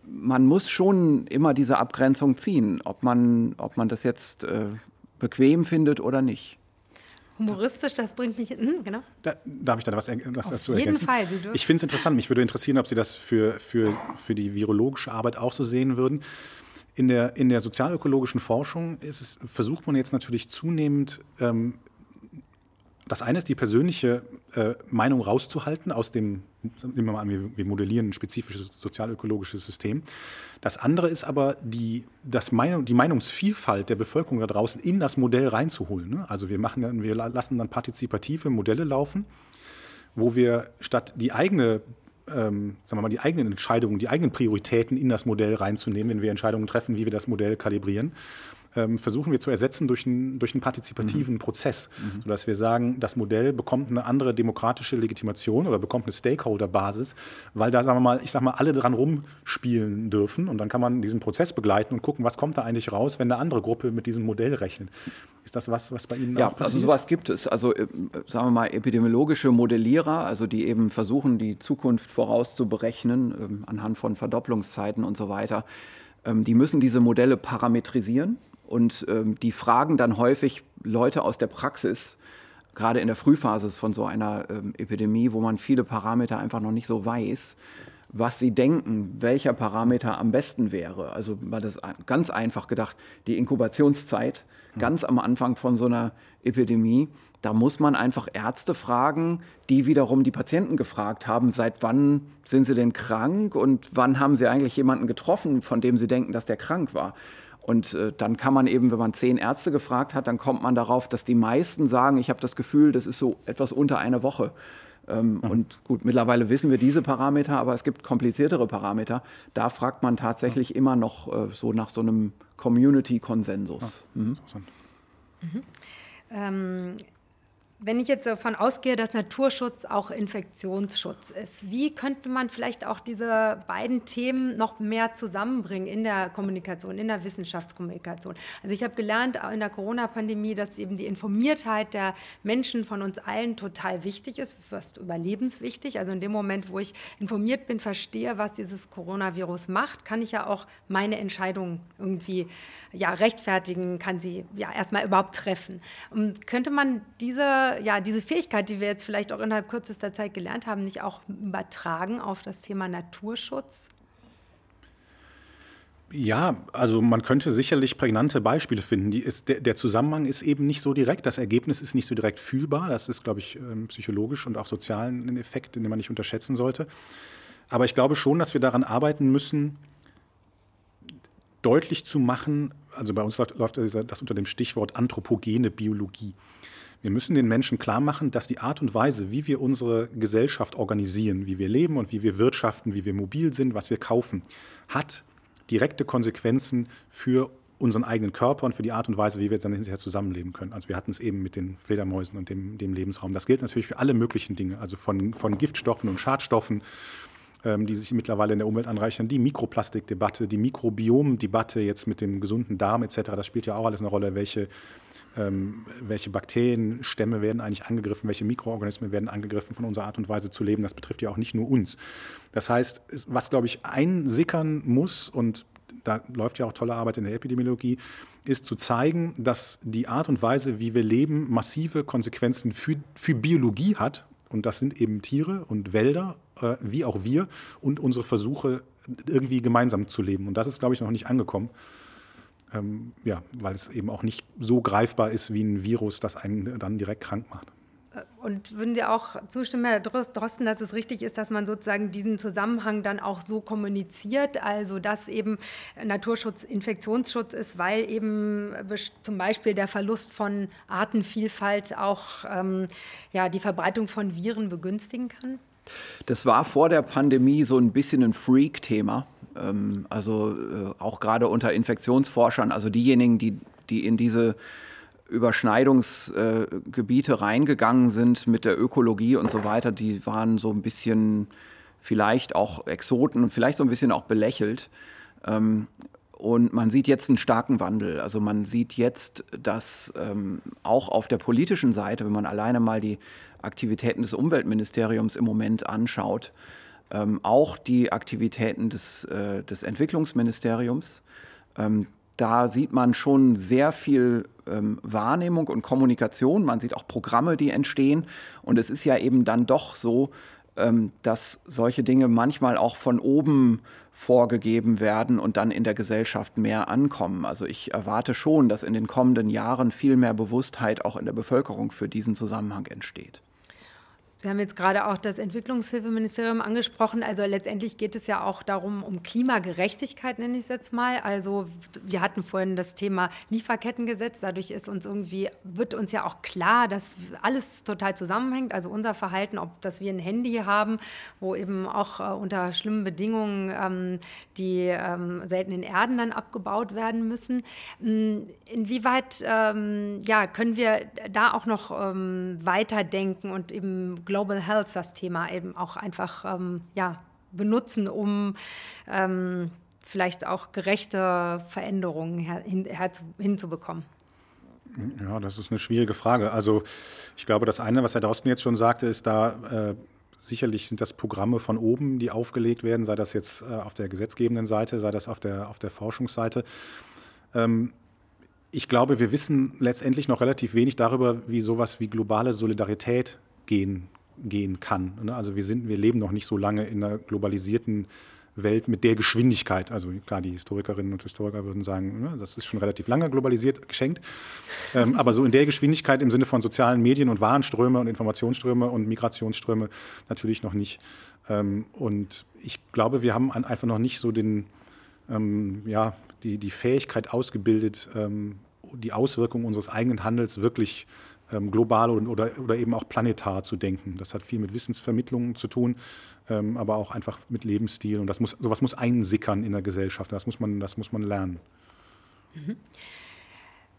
man muss schon immer diese Abgrenzung ziehen, ob man, ob man das jetzt äh, bequem findet oder nicht. Humoristisch, das bringt mich. Hm, genau. Da, darf ich da was, was Auf dazu jeden ergänzen? Fall. Ich finde es interessant. Mich würde interessieren, ob Sie das für, für, für die virologische Arbeit auch so sehen würden. In der, in der sozialökologischen Forschung ist es, versucht man jetzt natürlich zunehmend ähm, das eine ist die persönliche äh, Meinung rauszuhalten aus dem, nehmen wir mal an, wir, wir modellieren ein spezifisches sozialökologisches System. Das andere ist aber die, das Meinung, die Meinungsvielfalt der Bevölkerung da draußen in das Modell reinzuholen. Ne? Also wir, machen, wir lassen dann partizipative Modelle laufen, wo wir statt die eigene ähm, sagen wir mal, die eigenen Entscheidungen, die eigenen Prioritäten in das Modell reinzunehmen, wenn wir Entscheidungen treffen, wie wir das Modell kalibrieren, ähm, versuchen wir zu ersetzen durch einen, durch einen partizipativen mhm. Prozess, mhm. sodass wir sagen, das Modell bekommt eine andere demokratische Legitimation oder bekommt eine Stakeholder-Basis, weil da, sagen wir mal, ich sag mal, alle dran rumspielen dürfen und dann kann man diesen Prozess begleiten und gucken, was kommt da eigentlich raus, wenn eine andere Gruppe mit diesem Modell rechnet. Ist das was, was bei Ihnen ja, auch passiert? Ja, also sowas gibt es. Also äh, sagen wir mal epidemiologische Modellierer, also die eben versuchen, die Zukunft vorauszuberechnen ähm, anhand von Verdopplungszeiten und so weiter. Ähm, die müssen diese Modelle parametrisieren und ähm, die fragen dann häufig Leute aus der Praxis, gerade in der Frühphase von so einer ähm, Epidemie, wo man viele Parameter einfach noch nicht so weiß, was sie denken, welcher Parameter am besten wäre. Also war das ganz einfach gedacht, die Inkubationszeit hm. ganz am Anfang von so einer Epidemie. Da muss man einfach Ärzte fragen, die wiederum die Patienten gefragt haben, seit wann sind sie denn krank und wann haben sie eigentlich jemanden getroffen, von dem sie denken, dass der krank war. Und äh, dann kann man eben, wenn man zehn Ärzte gefragt hat, dann kommt man darauf, dass die meisten sagen, ich habe das Gefühl, das ist so etwas unter einer Woche. Ähm, mhm. Und gut, mittlerweile wissen wir diese Parameter, aber es gibt kompliziertere Parameter. Da fragt man tatsächlich mhm. immer noch äh, so nach so einem Community-Konsensus. Mhm. Mhm. Ähm, wenn ich jetzt davon ausgehe, dass Naturschutz auch Infektionsschutz ist, wie könnte man vielleicht auch diese beiden Themen noch mehr zusammenbringen in der Kommunikation, in der Wissenschaftskommunikation? Also ich habe gelernt in der Corona-Pandemie, dass eben die Informiertheit der Menschen von uns allen total wichtig ist, fast überlebenswichtig. Also in dem Moment, wo ich informiert bin, verstehe, was dieses Coronavirus macht, kann ich ja auch meine Entscheidung irgendwie ja, rechtfertigen, kann sie ja erstmal überhaupt treffen. Und könnte man diese ja, diese Fähigkeit, die wir jetzt vielleicht auch innerhalb kürzester Zeit gelernt haben, nicht auch übertragen auf das Thema Naturschutz? Ja, also man könnte sicherlich prägnante Beispiele finden. Ist, der, der, Zusammenhang ist eben nicht so direkt, das Ergebnis ist nicht so direkt fühlbar. Das ist, glaube ich, ähm, psychologisch und auch sozial ein Effekt, den man nicht unterschätzen sollte. Aber ich glaube schon, dass wir daran arbeiten müssen, deutlich zu machen, also bei uns läuft das unter dem Stichwort anthropogene Biologie. Wir müssen den Menschen klar machen, dass die Art und Weise, wie wir unsere Gesellschaft organisieren, wie wir leben und wie wir wirtschaften, wie wir mobil sind, was wir kaufen, hat direkte Konsequenzen für unseren eigenen Körper und für die Art und Weise, wie wir dann hinterher zusammenleben können. Also wir hatten es eben mit den Fledermäusen und dem, dem Lebensraum. Das gilt natürlich für alle möglichen Dinge, also von, von Giftstoffen und Schadstoffen, die sich mittlerweile in der Umwelt anreichern, die Mikroplastikdebatte, die Mikrobiomdebatte jetzt mit dem gesunden Darm etc. Das spielt ja auch alles eine Rolle, welche ähm, welche Bakterienstämme werden eigentlich angegriffen, welche Mikroorganismen werden angegriffen von unserer Art und Weise zu leben. Das betrifft ja auch nicht nur uns. Das heißt, was, glaube ich, einsickern muss, und da läuft ja auch tolle Arbeit in der Epidemiologie, ist zu zeigen, dass die Art und Weise, wie wir leben, massive Konsequenzen für, für Biologie hat. Und das sind eben Tiere und Wälder, äh, wie auch wir, und unsere Versuche, irgendwie gemeinsam zu leben. Und das ist, glaube ich, noch nicht angekommen ähm, ja, weil es eben auch nicht so greifbar ist wie ein Virus, das einen dann direkt krank macht. Und würden Sie auch zustimmen, Herr Drosten, dass es richtig ist, dass man sozusagen diesen Zusammenhang dann auch so kommuniziert, also dass eben Naturschutz Infektionsschutz ist, weil eben zum Beispiel der Verlust von Artenvielfalt auch ähm, ja, die Verbreitung von Viren begünstigen kann? Das war vor der Pandemie so ein bisschen ein Freak-Thema. Ähm, also äh, auch gerade unter Infektionsforschern, also diejenigen, die, die in diese Überschneidungsgebiete reingegangen sind mit der Ökologie und so weiter, die waren so ein bisschen vielleicht auch Exoten und vielleicht so ein bisschen auch belächelt. Ähm, und man sieht jetzt einen starken Wandel. Also man sieht jetzt, dass ähm, auch auf der politischen Seite, wenn man alleine mal die Aktivitäten des Umweltministeriums im Moment anschaut, ähm, auch die Aktivitäten des, äh, des Entwicklungsministeriums. Da sieht man schon sehr viel ähm, Wahrnehmung und Kommunikation. Man sieht auch Programme, die entstehen. Und es ist ja eben dann doch so, ähm, dass solche Dinge manchmal auch von oben vorgegeben werden und dann in der Gesellschaft mehr ankommen. Also ich erwarte schon, dass in den kommenden Jahren viel mehr Bewusstheit auch in der Bevölkerung für diesen Zusammenhang entsteht. Sie haben jetzt gerade auch das Entwicklungshilfeministerium angesprochen. Also letztendlich geht es ja auch darum, um Klimagerechtigkeit, nenne ich es jetzt mal. Also wir hatten vorhin das Thema Lieferkettengesetz. Dadurch ist uns irgendwie, wird uns ja auch klar, dass alles total zusammenhängt. Also unser Verhalten, ob dass wir ein Handy haben, wo eben auch äh, unter schlimmen Bedingungen ähm, die ähm, seltenen Erden dann abgebaut werden müssen. Hm, inwieweit ähm, ja, können wir da auch noch ähm, weiterdenken und eben Global Health das Thema eben auch einfach ähm, ja, benutzen, um ähm, vielleicht auch gerechte Veränderungen hin, hinzubekommen? Ja, das ist eine schwierige Frage. Also ich glaube, das eine, was Herr Drosten jetzt schon sagte, ist da äh, sicherlich sind das Programme von oben, die aufgelegt werden, sei das jetzt äh, auf der gesetzgebenden Seite, sei das auf der, auf der Forschungsseite. Ähm, ich glaube, wir wissen letztendlich noch relativ wenig darüber, wie sowas wie globale Solidarität gehen gehen kann. Ne? Also wir sind, wir leben noch nicht so lange in einer globalisierten Welt mit der Geschwindigkeit. Also klar, die Historikerinnen und Historiker würden sagen, ne, das ist schon relativ lange globalisiert geschenkt. Ähm, [LAUGHS] aber so in der Geschwindigkeit im Sinne von sozialen Medien und Warenströme und Informationsströme und Migrationsströme natürlich noch nicht. Ähm, und ich glaube, wir haben einfach noch nicht so den, ähm, ja, die, die Fähigkeit ausgebildet, die Auswirkungen unseres eigenen Handels wirklich zu global oder, oder eben auch planetar zu denken. Das hat viel mit Wissensvermittlung zu tun, ähm, aber auch einfach mit Lebensstil. Und das muss, sowas muss einsickern in der Gesellschaft. Das muss man, das muss man lernen. Mhm.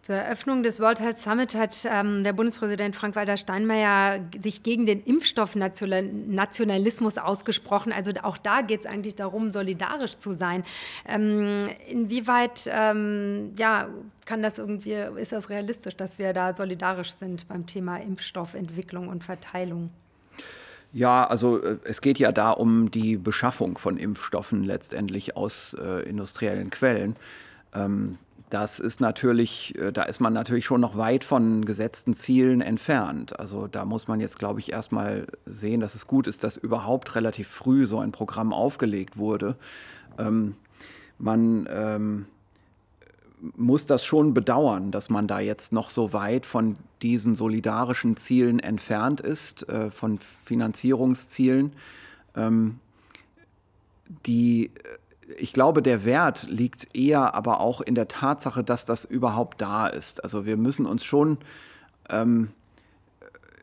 Zur Eröffnung des World Health Summit hat ähm, der Bundespräsident Frank-Walter Steinmeier sich gegen den Impfstoffnationalismus ausgesprochen. Also auch da geht es eigentlich darum, solidarisch zu sein. Ähm, inwieweit ähm, ja, kann das irgendwie, ist das realistisch, dass wir da solidarisch sind beim Thema Impfstoffentwicklung und Verteilung? Ja, also äh, es geht ja da um die Beschaffung von Impfstoffen letztendlich aus äh, industriellen Quellen. Ähm, das ist natürlich, äh, da ist man natürlich schon noch weit von gesetzten Zielen entfernt. Also da muss man jetzt, glaube ich, erstmal sehen, dass es gut ist, dass überhaupt relativ früh so ein Programm aufgelegt wurde. Ähm, man ähm, muss das schon bedauern, dass man da jetzt noch so weit von diesen solidarischen Zielen entfernt ist, äh, von Finanzierungszielen. Ähm, die ich glaube, der Wert liegt eher aber auch in der Tatsache, dass das überhaupt da ist. Also wir müssen uns schon ähm,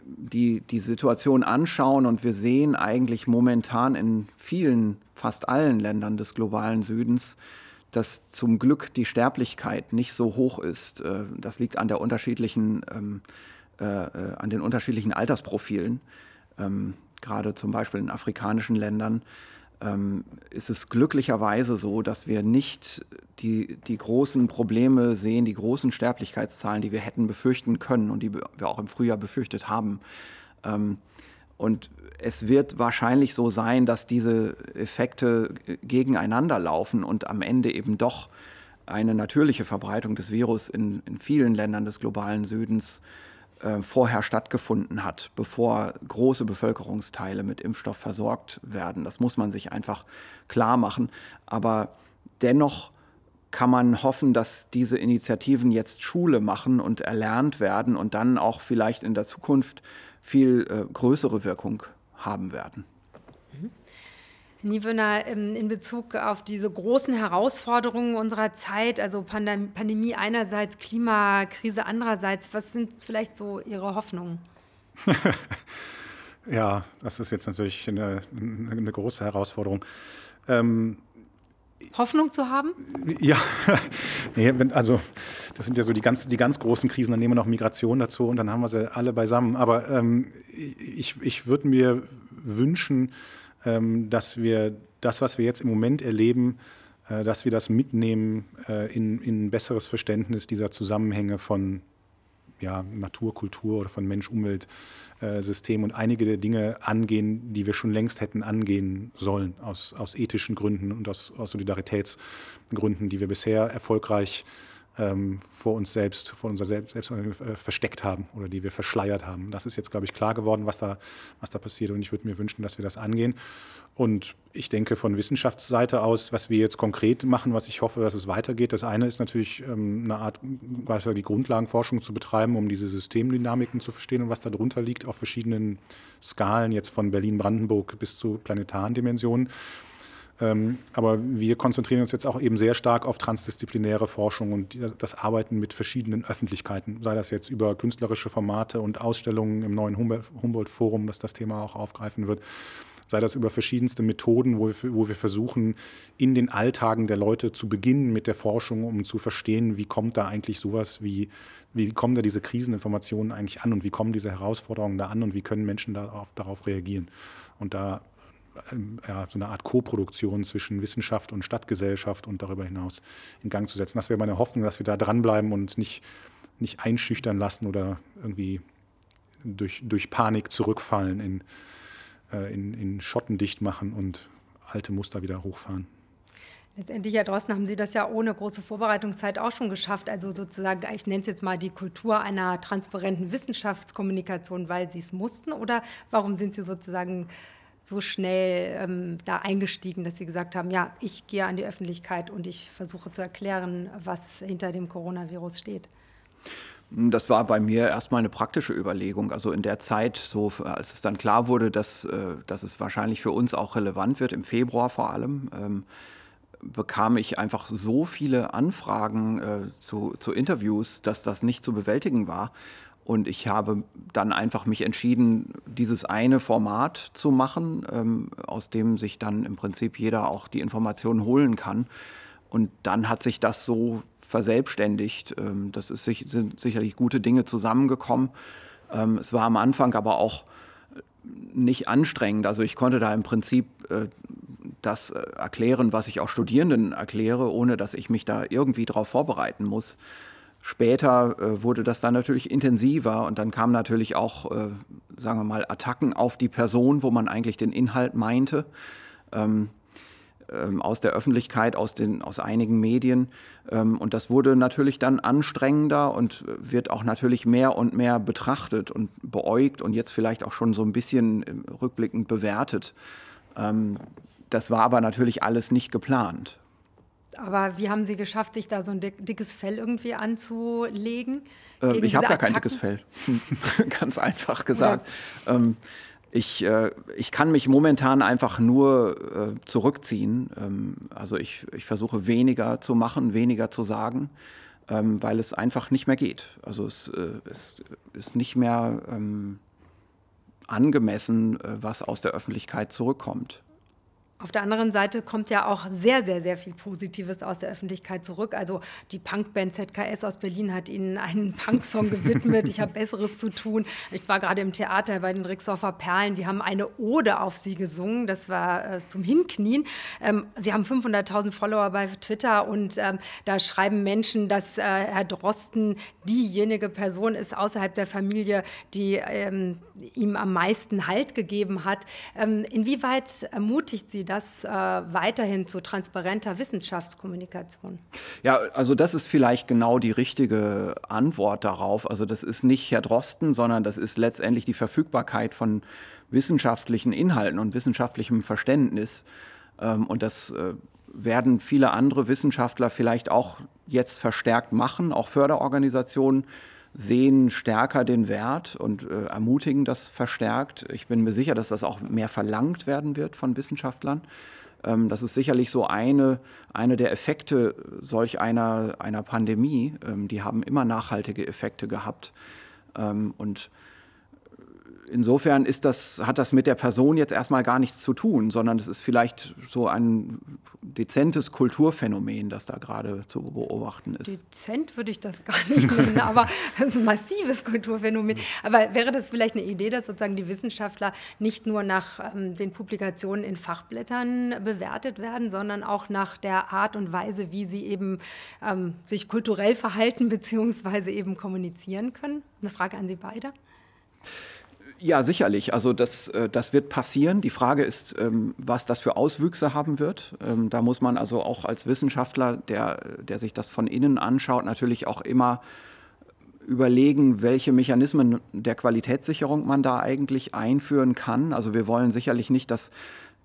die, die Situation anschauen und wir sehen eigentlich momentan in vielen, fast allen Ländern des globalen Südens, dass zum Glück die Sterblichkeit nicht so hoch ist. Äh, das liegt an der unterschiedlichen, ähm, äh, äh, an den unterschiedlichen Altersprofilen, ähm, gerade zum Beispiel in afrikanischen Ländern ähm, ist es glücklicherweise so, dass wir nicht die, die großen Probleme sehen, die großen Sterblichkeitszahlen, die wir hätten befürchten können und die wir auch im Frühjahr befürchtet haben. Ähm, und es wird wahrscheinlich so sein, dass diese Effekte gegeneinander laufen und am Ende eben doch eine natürliche Verbreitung des Virus in, in vielen Ländern des globalen Südens äh, vorher stattgefunden hat, bevor große Bevölkerungsteile mit Impfstoff versorgt werden. Das muss man sich einfach klar machen. Aber dennoch kann man hoffen, dass diese Initiativen jetzt Schule machen und erlernt werden und dann auch vielleicht in der Zukunft viel äh, größere Wirkung haben werden. Niewöhner, ähm, in Bezug auf diese großen Herausforderungen unserer Zeit, also Pandemie einerseits, Klimakrise andererseits, was sind vielleicht so Ihre Hoffnungen? [LAUGHS] ja, das ist jetzt natürlich eine, eine große Herausforderung. Ähm, Hoffnung zu haben? Ja, [LAUGHS] nee, wenn, also das sind ja so die ganz, die ganz großen Krisen, dann nehmen wir noch Migration dazu und dann haben wir sie alle beisammen. Aber ähm, ich, ich würde mir wünschen, dass wir das, was wir jetzt im Moment erleben, äh, dass wir das mitnehmen äh, in, in ein besseres Verständnis dieser Zusammenhänge von ja, Natur, Kultur oder von Mensch-Umwelt-System und einige der Dinge angehen, die wir schon längst hätten angehen sollen, aus, aus ethischen Gründen und aus, aus Solidaritätsgründen, die wir bisher erfolgreich ähm, vor uns selbst, vor unser Selbst, selbst äh, versteckt haben oder die wir verschleiert haben. Das ist jetzt, glaube ich, klar geworden, was da, was da passiert. Und ich würde mir wünschen, dass wir das angehen. Und ich denke von Wissenschaftsseite aus, was wir jetzt konkret machen, was ich hoffe, dass es weitergeht. Das eine ist natürlich ähm, eine Art, die Grundlagenforschung zu betreiben, um diese Systemdynamiken zu verstehen und was darunter liegt auf verschiedenen Skalen, jetzt von Berlin-Brandenburg bis zu planetaren Dimensionen. Ähm, aber wir konzentrieren uns jetzt auch eben sehr stark auf transdisziplinäre Forschung und das Arbeiten mit verschiedenen Öffentlichkeiten, sei das jetzt über künstlerische Formate und Ausstellungen im neuen Humboldt-Forum, das das Thema auch aufgreifen wird, sei das über verschiedenste Methoden, wo wir, wo wir versuchen, in den Alltagen der Leute zu beginnen mit der Forschung, um zu verstehen, wie kommt da eigentlich sowas wie, wie kommen da diese Kriseninformationen eigentlich an und wie kommen diese Herausforderungen da an und wie können Menschen darauf, darauf reagieren. Und da ja, so eine Art Koproduktion zwischen Wissenschaft und Stadtgesellschaft und darüber hinaus in Gang zu setzen. Das wäre meine Hoffnung, dass wir da dranbleiben und uns nicht, nicht einschüchtern lassen oder irgendwie durch, durch Panik zurückfallen, in, äh, in, in Schotten dicht machen und alte Muster wieder hochfahren. Letztendlich, Herr Drosten, haben Sie das ja ohne große Vorbereitungszeit auch schon geschafft. Also sozusagen, ich nenne es jetzt mal die Kultur einer transparenten Wissenschaftskommunikation, weil Sie es mussten. Oder warum sind Sie sozusagen so schnell ähm, da eingestiegen, dass Sie gesagt haben, ja, ich gehe an die Öffentlichkeit und ich versuche zu erklären, was hinter dem Coronavirus steht? Das war bei mir erstmal eine praktische Überlegung. Also in der Zeit, so als es dann klar wurde, dass, äh, dass es wahrscheinlich für uns auch relevant wird, im Februar vor allem, ähm, bekam ich einfach so viele Anfragen äh, zu, zu Interviews, dass das nicht zu bewältigen war. Und ich habe dann einfach mich entschieden, dieses eine Format zu machen, ähm, aus dem sich dann im Prinzip jeder auch die Informationen holen kann. Und dann hat sich das so verselbstständigt. Ähm, das ist, sind sicherlich gute Dinge zusammengekommen. Ähm, es war am Anfang aber auch nicht anstrengend. Also ich konnte da im Prinzip äh, das äh, erklären, was ich auch Studierenden erkläre, ohne dass ich mich da irgendwie darauf vorbereiten muss. Später äh, wurde das dann natürlich intensiver und dann kamen natürlich auch, äh, sagen wir mal, Attacken auf die Person, wo man eigentlich den Inhalt meinte, ähm, ähm, aus der Öffentlichkeit, aus, den, aus einigen Medien. Ähm, und das wurde natürlich dann anstrengender und wird auch natürlich mehr und mehr betrachtet und beäugt und jetzt vielleicht auch schon so ein bisschen äh, rückblickend bewertet. Ähm, das war aber natürlich alles nicht geplant. Aber wie haben Sie geschafft, sich da so ein dickes Fell irgendwie anzulegen? Äh, ich habe gar kein dickes Fell. [LAUGHS] Ganz einfach gesagt. Ähm, ich, äh, ich kann mich momentan einfach nur äh, zurückziehen. Ähm, also ich, ich versuche weniger zu machen, weniger zu sagen, ähm, weil es einfach nicht mehr geht. Also es, äh, es ist nicht mehr ähm, angemessen, äh, was aus der Öffentlichkeit zurückkommt. Auf der anderen Seite kommt ja auch sehr, sehr, sehr viel Positives aus der Öffentlichkeit zurück. Also die Punkband ZKS aus Berlin hat Ihnen einen [LAUGHS] Punksong gewidmet. Ich habe Besseres zu tun. Ich war gerade im Theater bei den Rixdorfer Perlen. Die haben eine Ode auf Sie gesungen. Das war äh, zum Hinknien. Ähm, Sie haben 500.000 Follower bei Twitter und ähm, da schreiben Menschen, dass äh, Herr Drosten diejenige Person ist außerhalb der Familie, die ähm, ihm am meisten Halt gegeben hat. Ähm, inwieweit ermutigt Sie das äh, weiterhin zu transparenter Wissenschaftskommunikation? Ja, also das ist vielleicht genau die richtige Antwort darauf. Also das ist nicht Herr Drosten, sondern das ist letztendlich die Verfügbarkeit von wissenschaftlichen Inhalten und wissenschaftlichem Verständnis. Ähm, und das äh, werden viele andere Wissenschaftler vielleicht auch jetzt verstärkt machen, auch Förderorganisationen sehen stärker den Wert und äh, ermutigen das verstärkt. Ich bin mir sicher, dass das auch mehr verlangt werden wird von Wissenschaftlern. Ähm, das ist sicherlich so eine, eine der Effekte solch einer, einer Pandemie. Ähm, die haben immer nachhaltige Effekte gehabt. Ähm, und insofern ist das, hat das mit der Person jetzt erstmal gar nichts zu tun, sondern es ist vielleicht so ein dezentes Kulturphänomen, das da gerade zu beobachten ist. Dezent würde ich das [LAUGHS] gar nicht nennen, aber ein massives Kulturphänomen. Aber wäre das vielleicht eine Idee, dass sozusagen die Wissenschaftler nicht nur nach ähm, den Publikationen in Fachblättern bewertet werden, sondern auch nach der Art und Weise, wie sie eben ähm, sich kulturell verhalten bzw. eben kommunizieren können? Eine Frage an Sie beide. Ja, sicherlich. Also das, äh, das wird passieren. Die Frage ist, ähm, was das für Auswüchse haben wird. Ähm, da muss man also auch als Wissenschaftler, der, der sich das von innen anschaut, natürlich auch immer überlegen, welche Mechanismen der Qualitätssicherung man da eigentlich einführen kann. Also wir wollen sicherlich nicht, dass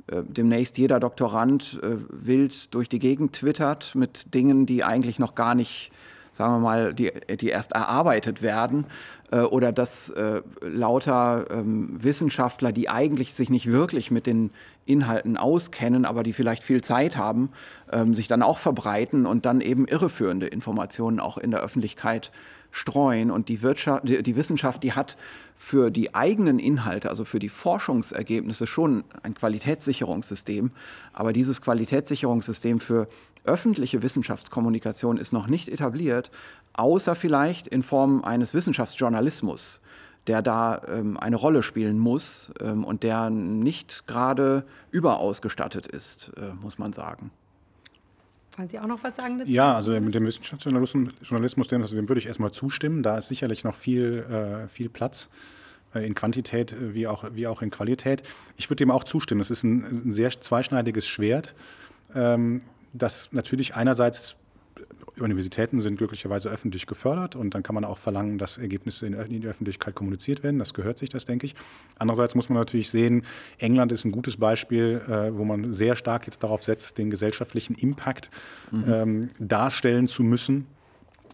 äh, demnächst jeder Doktorand äh, wild durch die Gegend twittert mit Dingen, die eigentlich noch gar nicht, sagen wir mal, die, die erst erarbeitet werden. Äh, oder dass äh, lauter ähm, Wissenschaftler, die eigentlich sich nicht wirklich mit den Inhalten auskennen, aber die vielleicht viel Zeit haben, ähm, sich dann auch verbreiten und dann eben irreführende Informationen auch in der Öffentlichkeit streuen. Und die, Wirtschaft, die, die Wissenschaft, die hat für die eigenen Inhalte, also für die Forschungsergebnisse schon ein Qualitätssicherungssystem. Aber dieses Qualitätssicherungssystem für öffentliche Wissenschaftskommunikation ist noch nicht etabliert, außer vielleicht in Form eines Wissenschaftsjournalismus, der da ähm, eine Rolle spielen muss ähm, und der nicht gerade überausgestattet ist, äh, muss man sagen. Wollen Sie auch noch was sagen dazu? Ja, also mit dem Wissenschaftsjournalismus, dem, dem würde ich erstmal zustimmen. Da ist sicherlich noch viel, äh, viel Platz äh, in Quantität äh, wie auch, wie auch in Qualität. Ich würde dem auch zustimmen. Es ist ein, ein sehr zweischneidiges Schwert, ähm, das natürlich einerseits Universitäten sind glücklicherweise öffentlich gefördert und dann kann man auch verlangen, dass Ergebnisse in, die Öffentlichkeit kommuniziert werden. Das gehört sich, das denke ich. Andererseits muss man natürlich sehen, England ist ein gutes Beispiel, äh, wo man sehr stark jetzt darauf setzt, den gesellschaftlichen Impact mhm. ähm, darstellen zu müssen.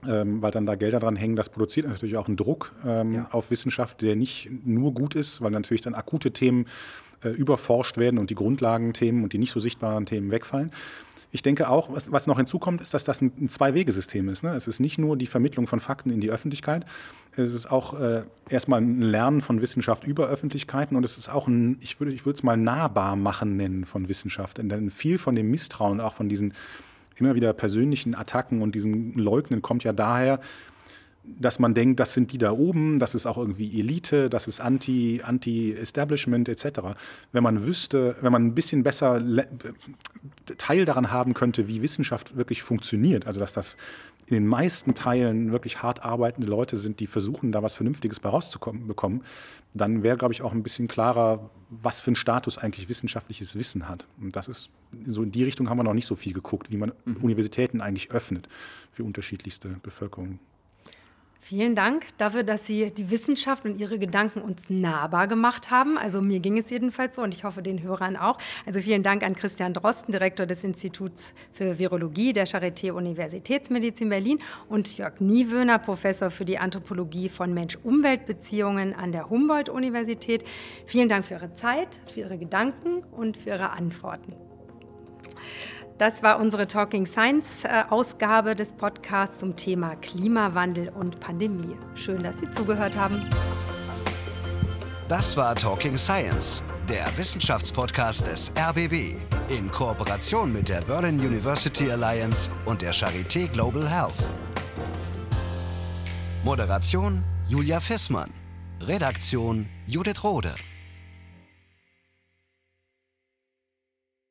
Ähm, weil dann da Gelder dran hängen, das produziert natürlich auch einen Druck ähm, ja. auf Wissenschaft, der nicht nur gut ist, weil natürlich dann akute Themen äh, überforscht werden und die Grundlagenthemen und die nicht so sichtbaren Themen wegfallen. Ich denke auch, was, was noch hinzukommt, ist, dass das ein, ein Zwei-Wege-System ist. Ne? Es ist nicht nur die Vermittlung von Fakten in die Öffentlichkeit, es ist auch äh, erstmal ein Lernen von Wissenschaft über Öffentlichkeiten und es ist auch ein, ich würde ich es mal nahbar machen nennen von Wissenschaft. Denn viel von dem Misstrauen, auch von diesen immer wieder persönlichen Attacken und diesem Leugnen kommt ja daher, dass man denkt, das sind die da oben, das ist auch irgendwie Elite, das ist Anti, Anti-Establishment etc. Wenn man wüsste, wenn man ein bisschen besser Teil daran haben könnte, wie Wissenschaft wirklich funktioniert, also dass das in den meisten Teilen wirklich hart arbeitende Leute sind, die versuchen, da was Vernünftiges bei rauszubekommen, dann wäre, glaube ich, auch ein bisschen klarer, was für einen Status eigentlich wissenschaftliches Wissen hat. Und das ist, so in die Richtung haben wir noch nicht so viel geguckt, wie man mhm. Universitäten eigentlich öffnet für unterschiedlichste Bevölkerungen. Vielen Dank dafür, dass Sie die Wissenschaft und Ihre Gedanken uns nahbar gemacht haben. Also mir ging es jedenfalls so und ich hoffe den Hörern auch. Also vielen Dank an Christian Drosten, Direktor des Instituts für Virologie der Charité Universitätsmedizin Berlin und Jörg Niewöhner, Professor für die Anthropologie von Mensch-Umwelt-Beziehungen an der Humboldt-Universität. Vielen Dank für Ihre Zeit, für Ihre Gedanken und für Ihre Antworten. Das war unsere Talking Science äh, Ausgabe des Podcasts zum Thema Klimawandel und Pandemie. Schön, dass Sie zugehört haben. Das war Talking Science, der Wissenschaftspodcast des RBB in Kooperation mit der Berlin University Alliance und der Charité Global Health. Moderation Julia Fissmann. Redaktion Judith Rode.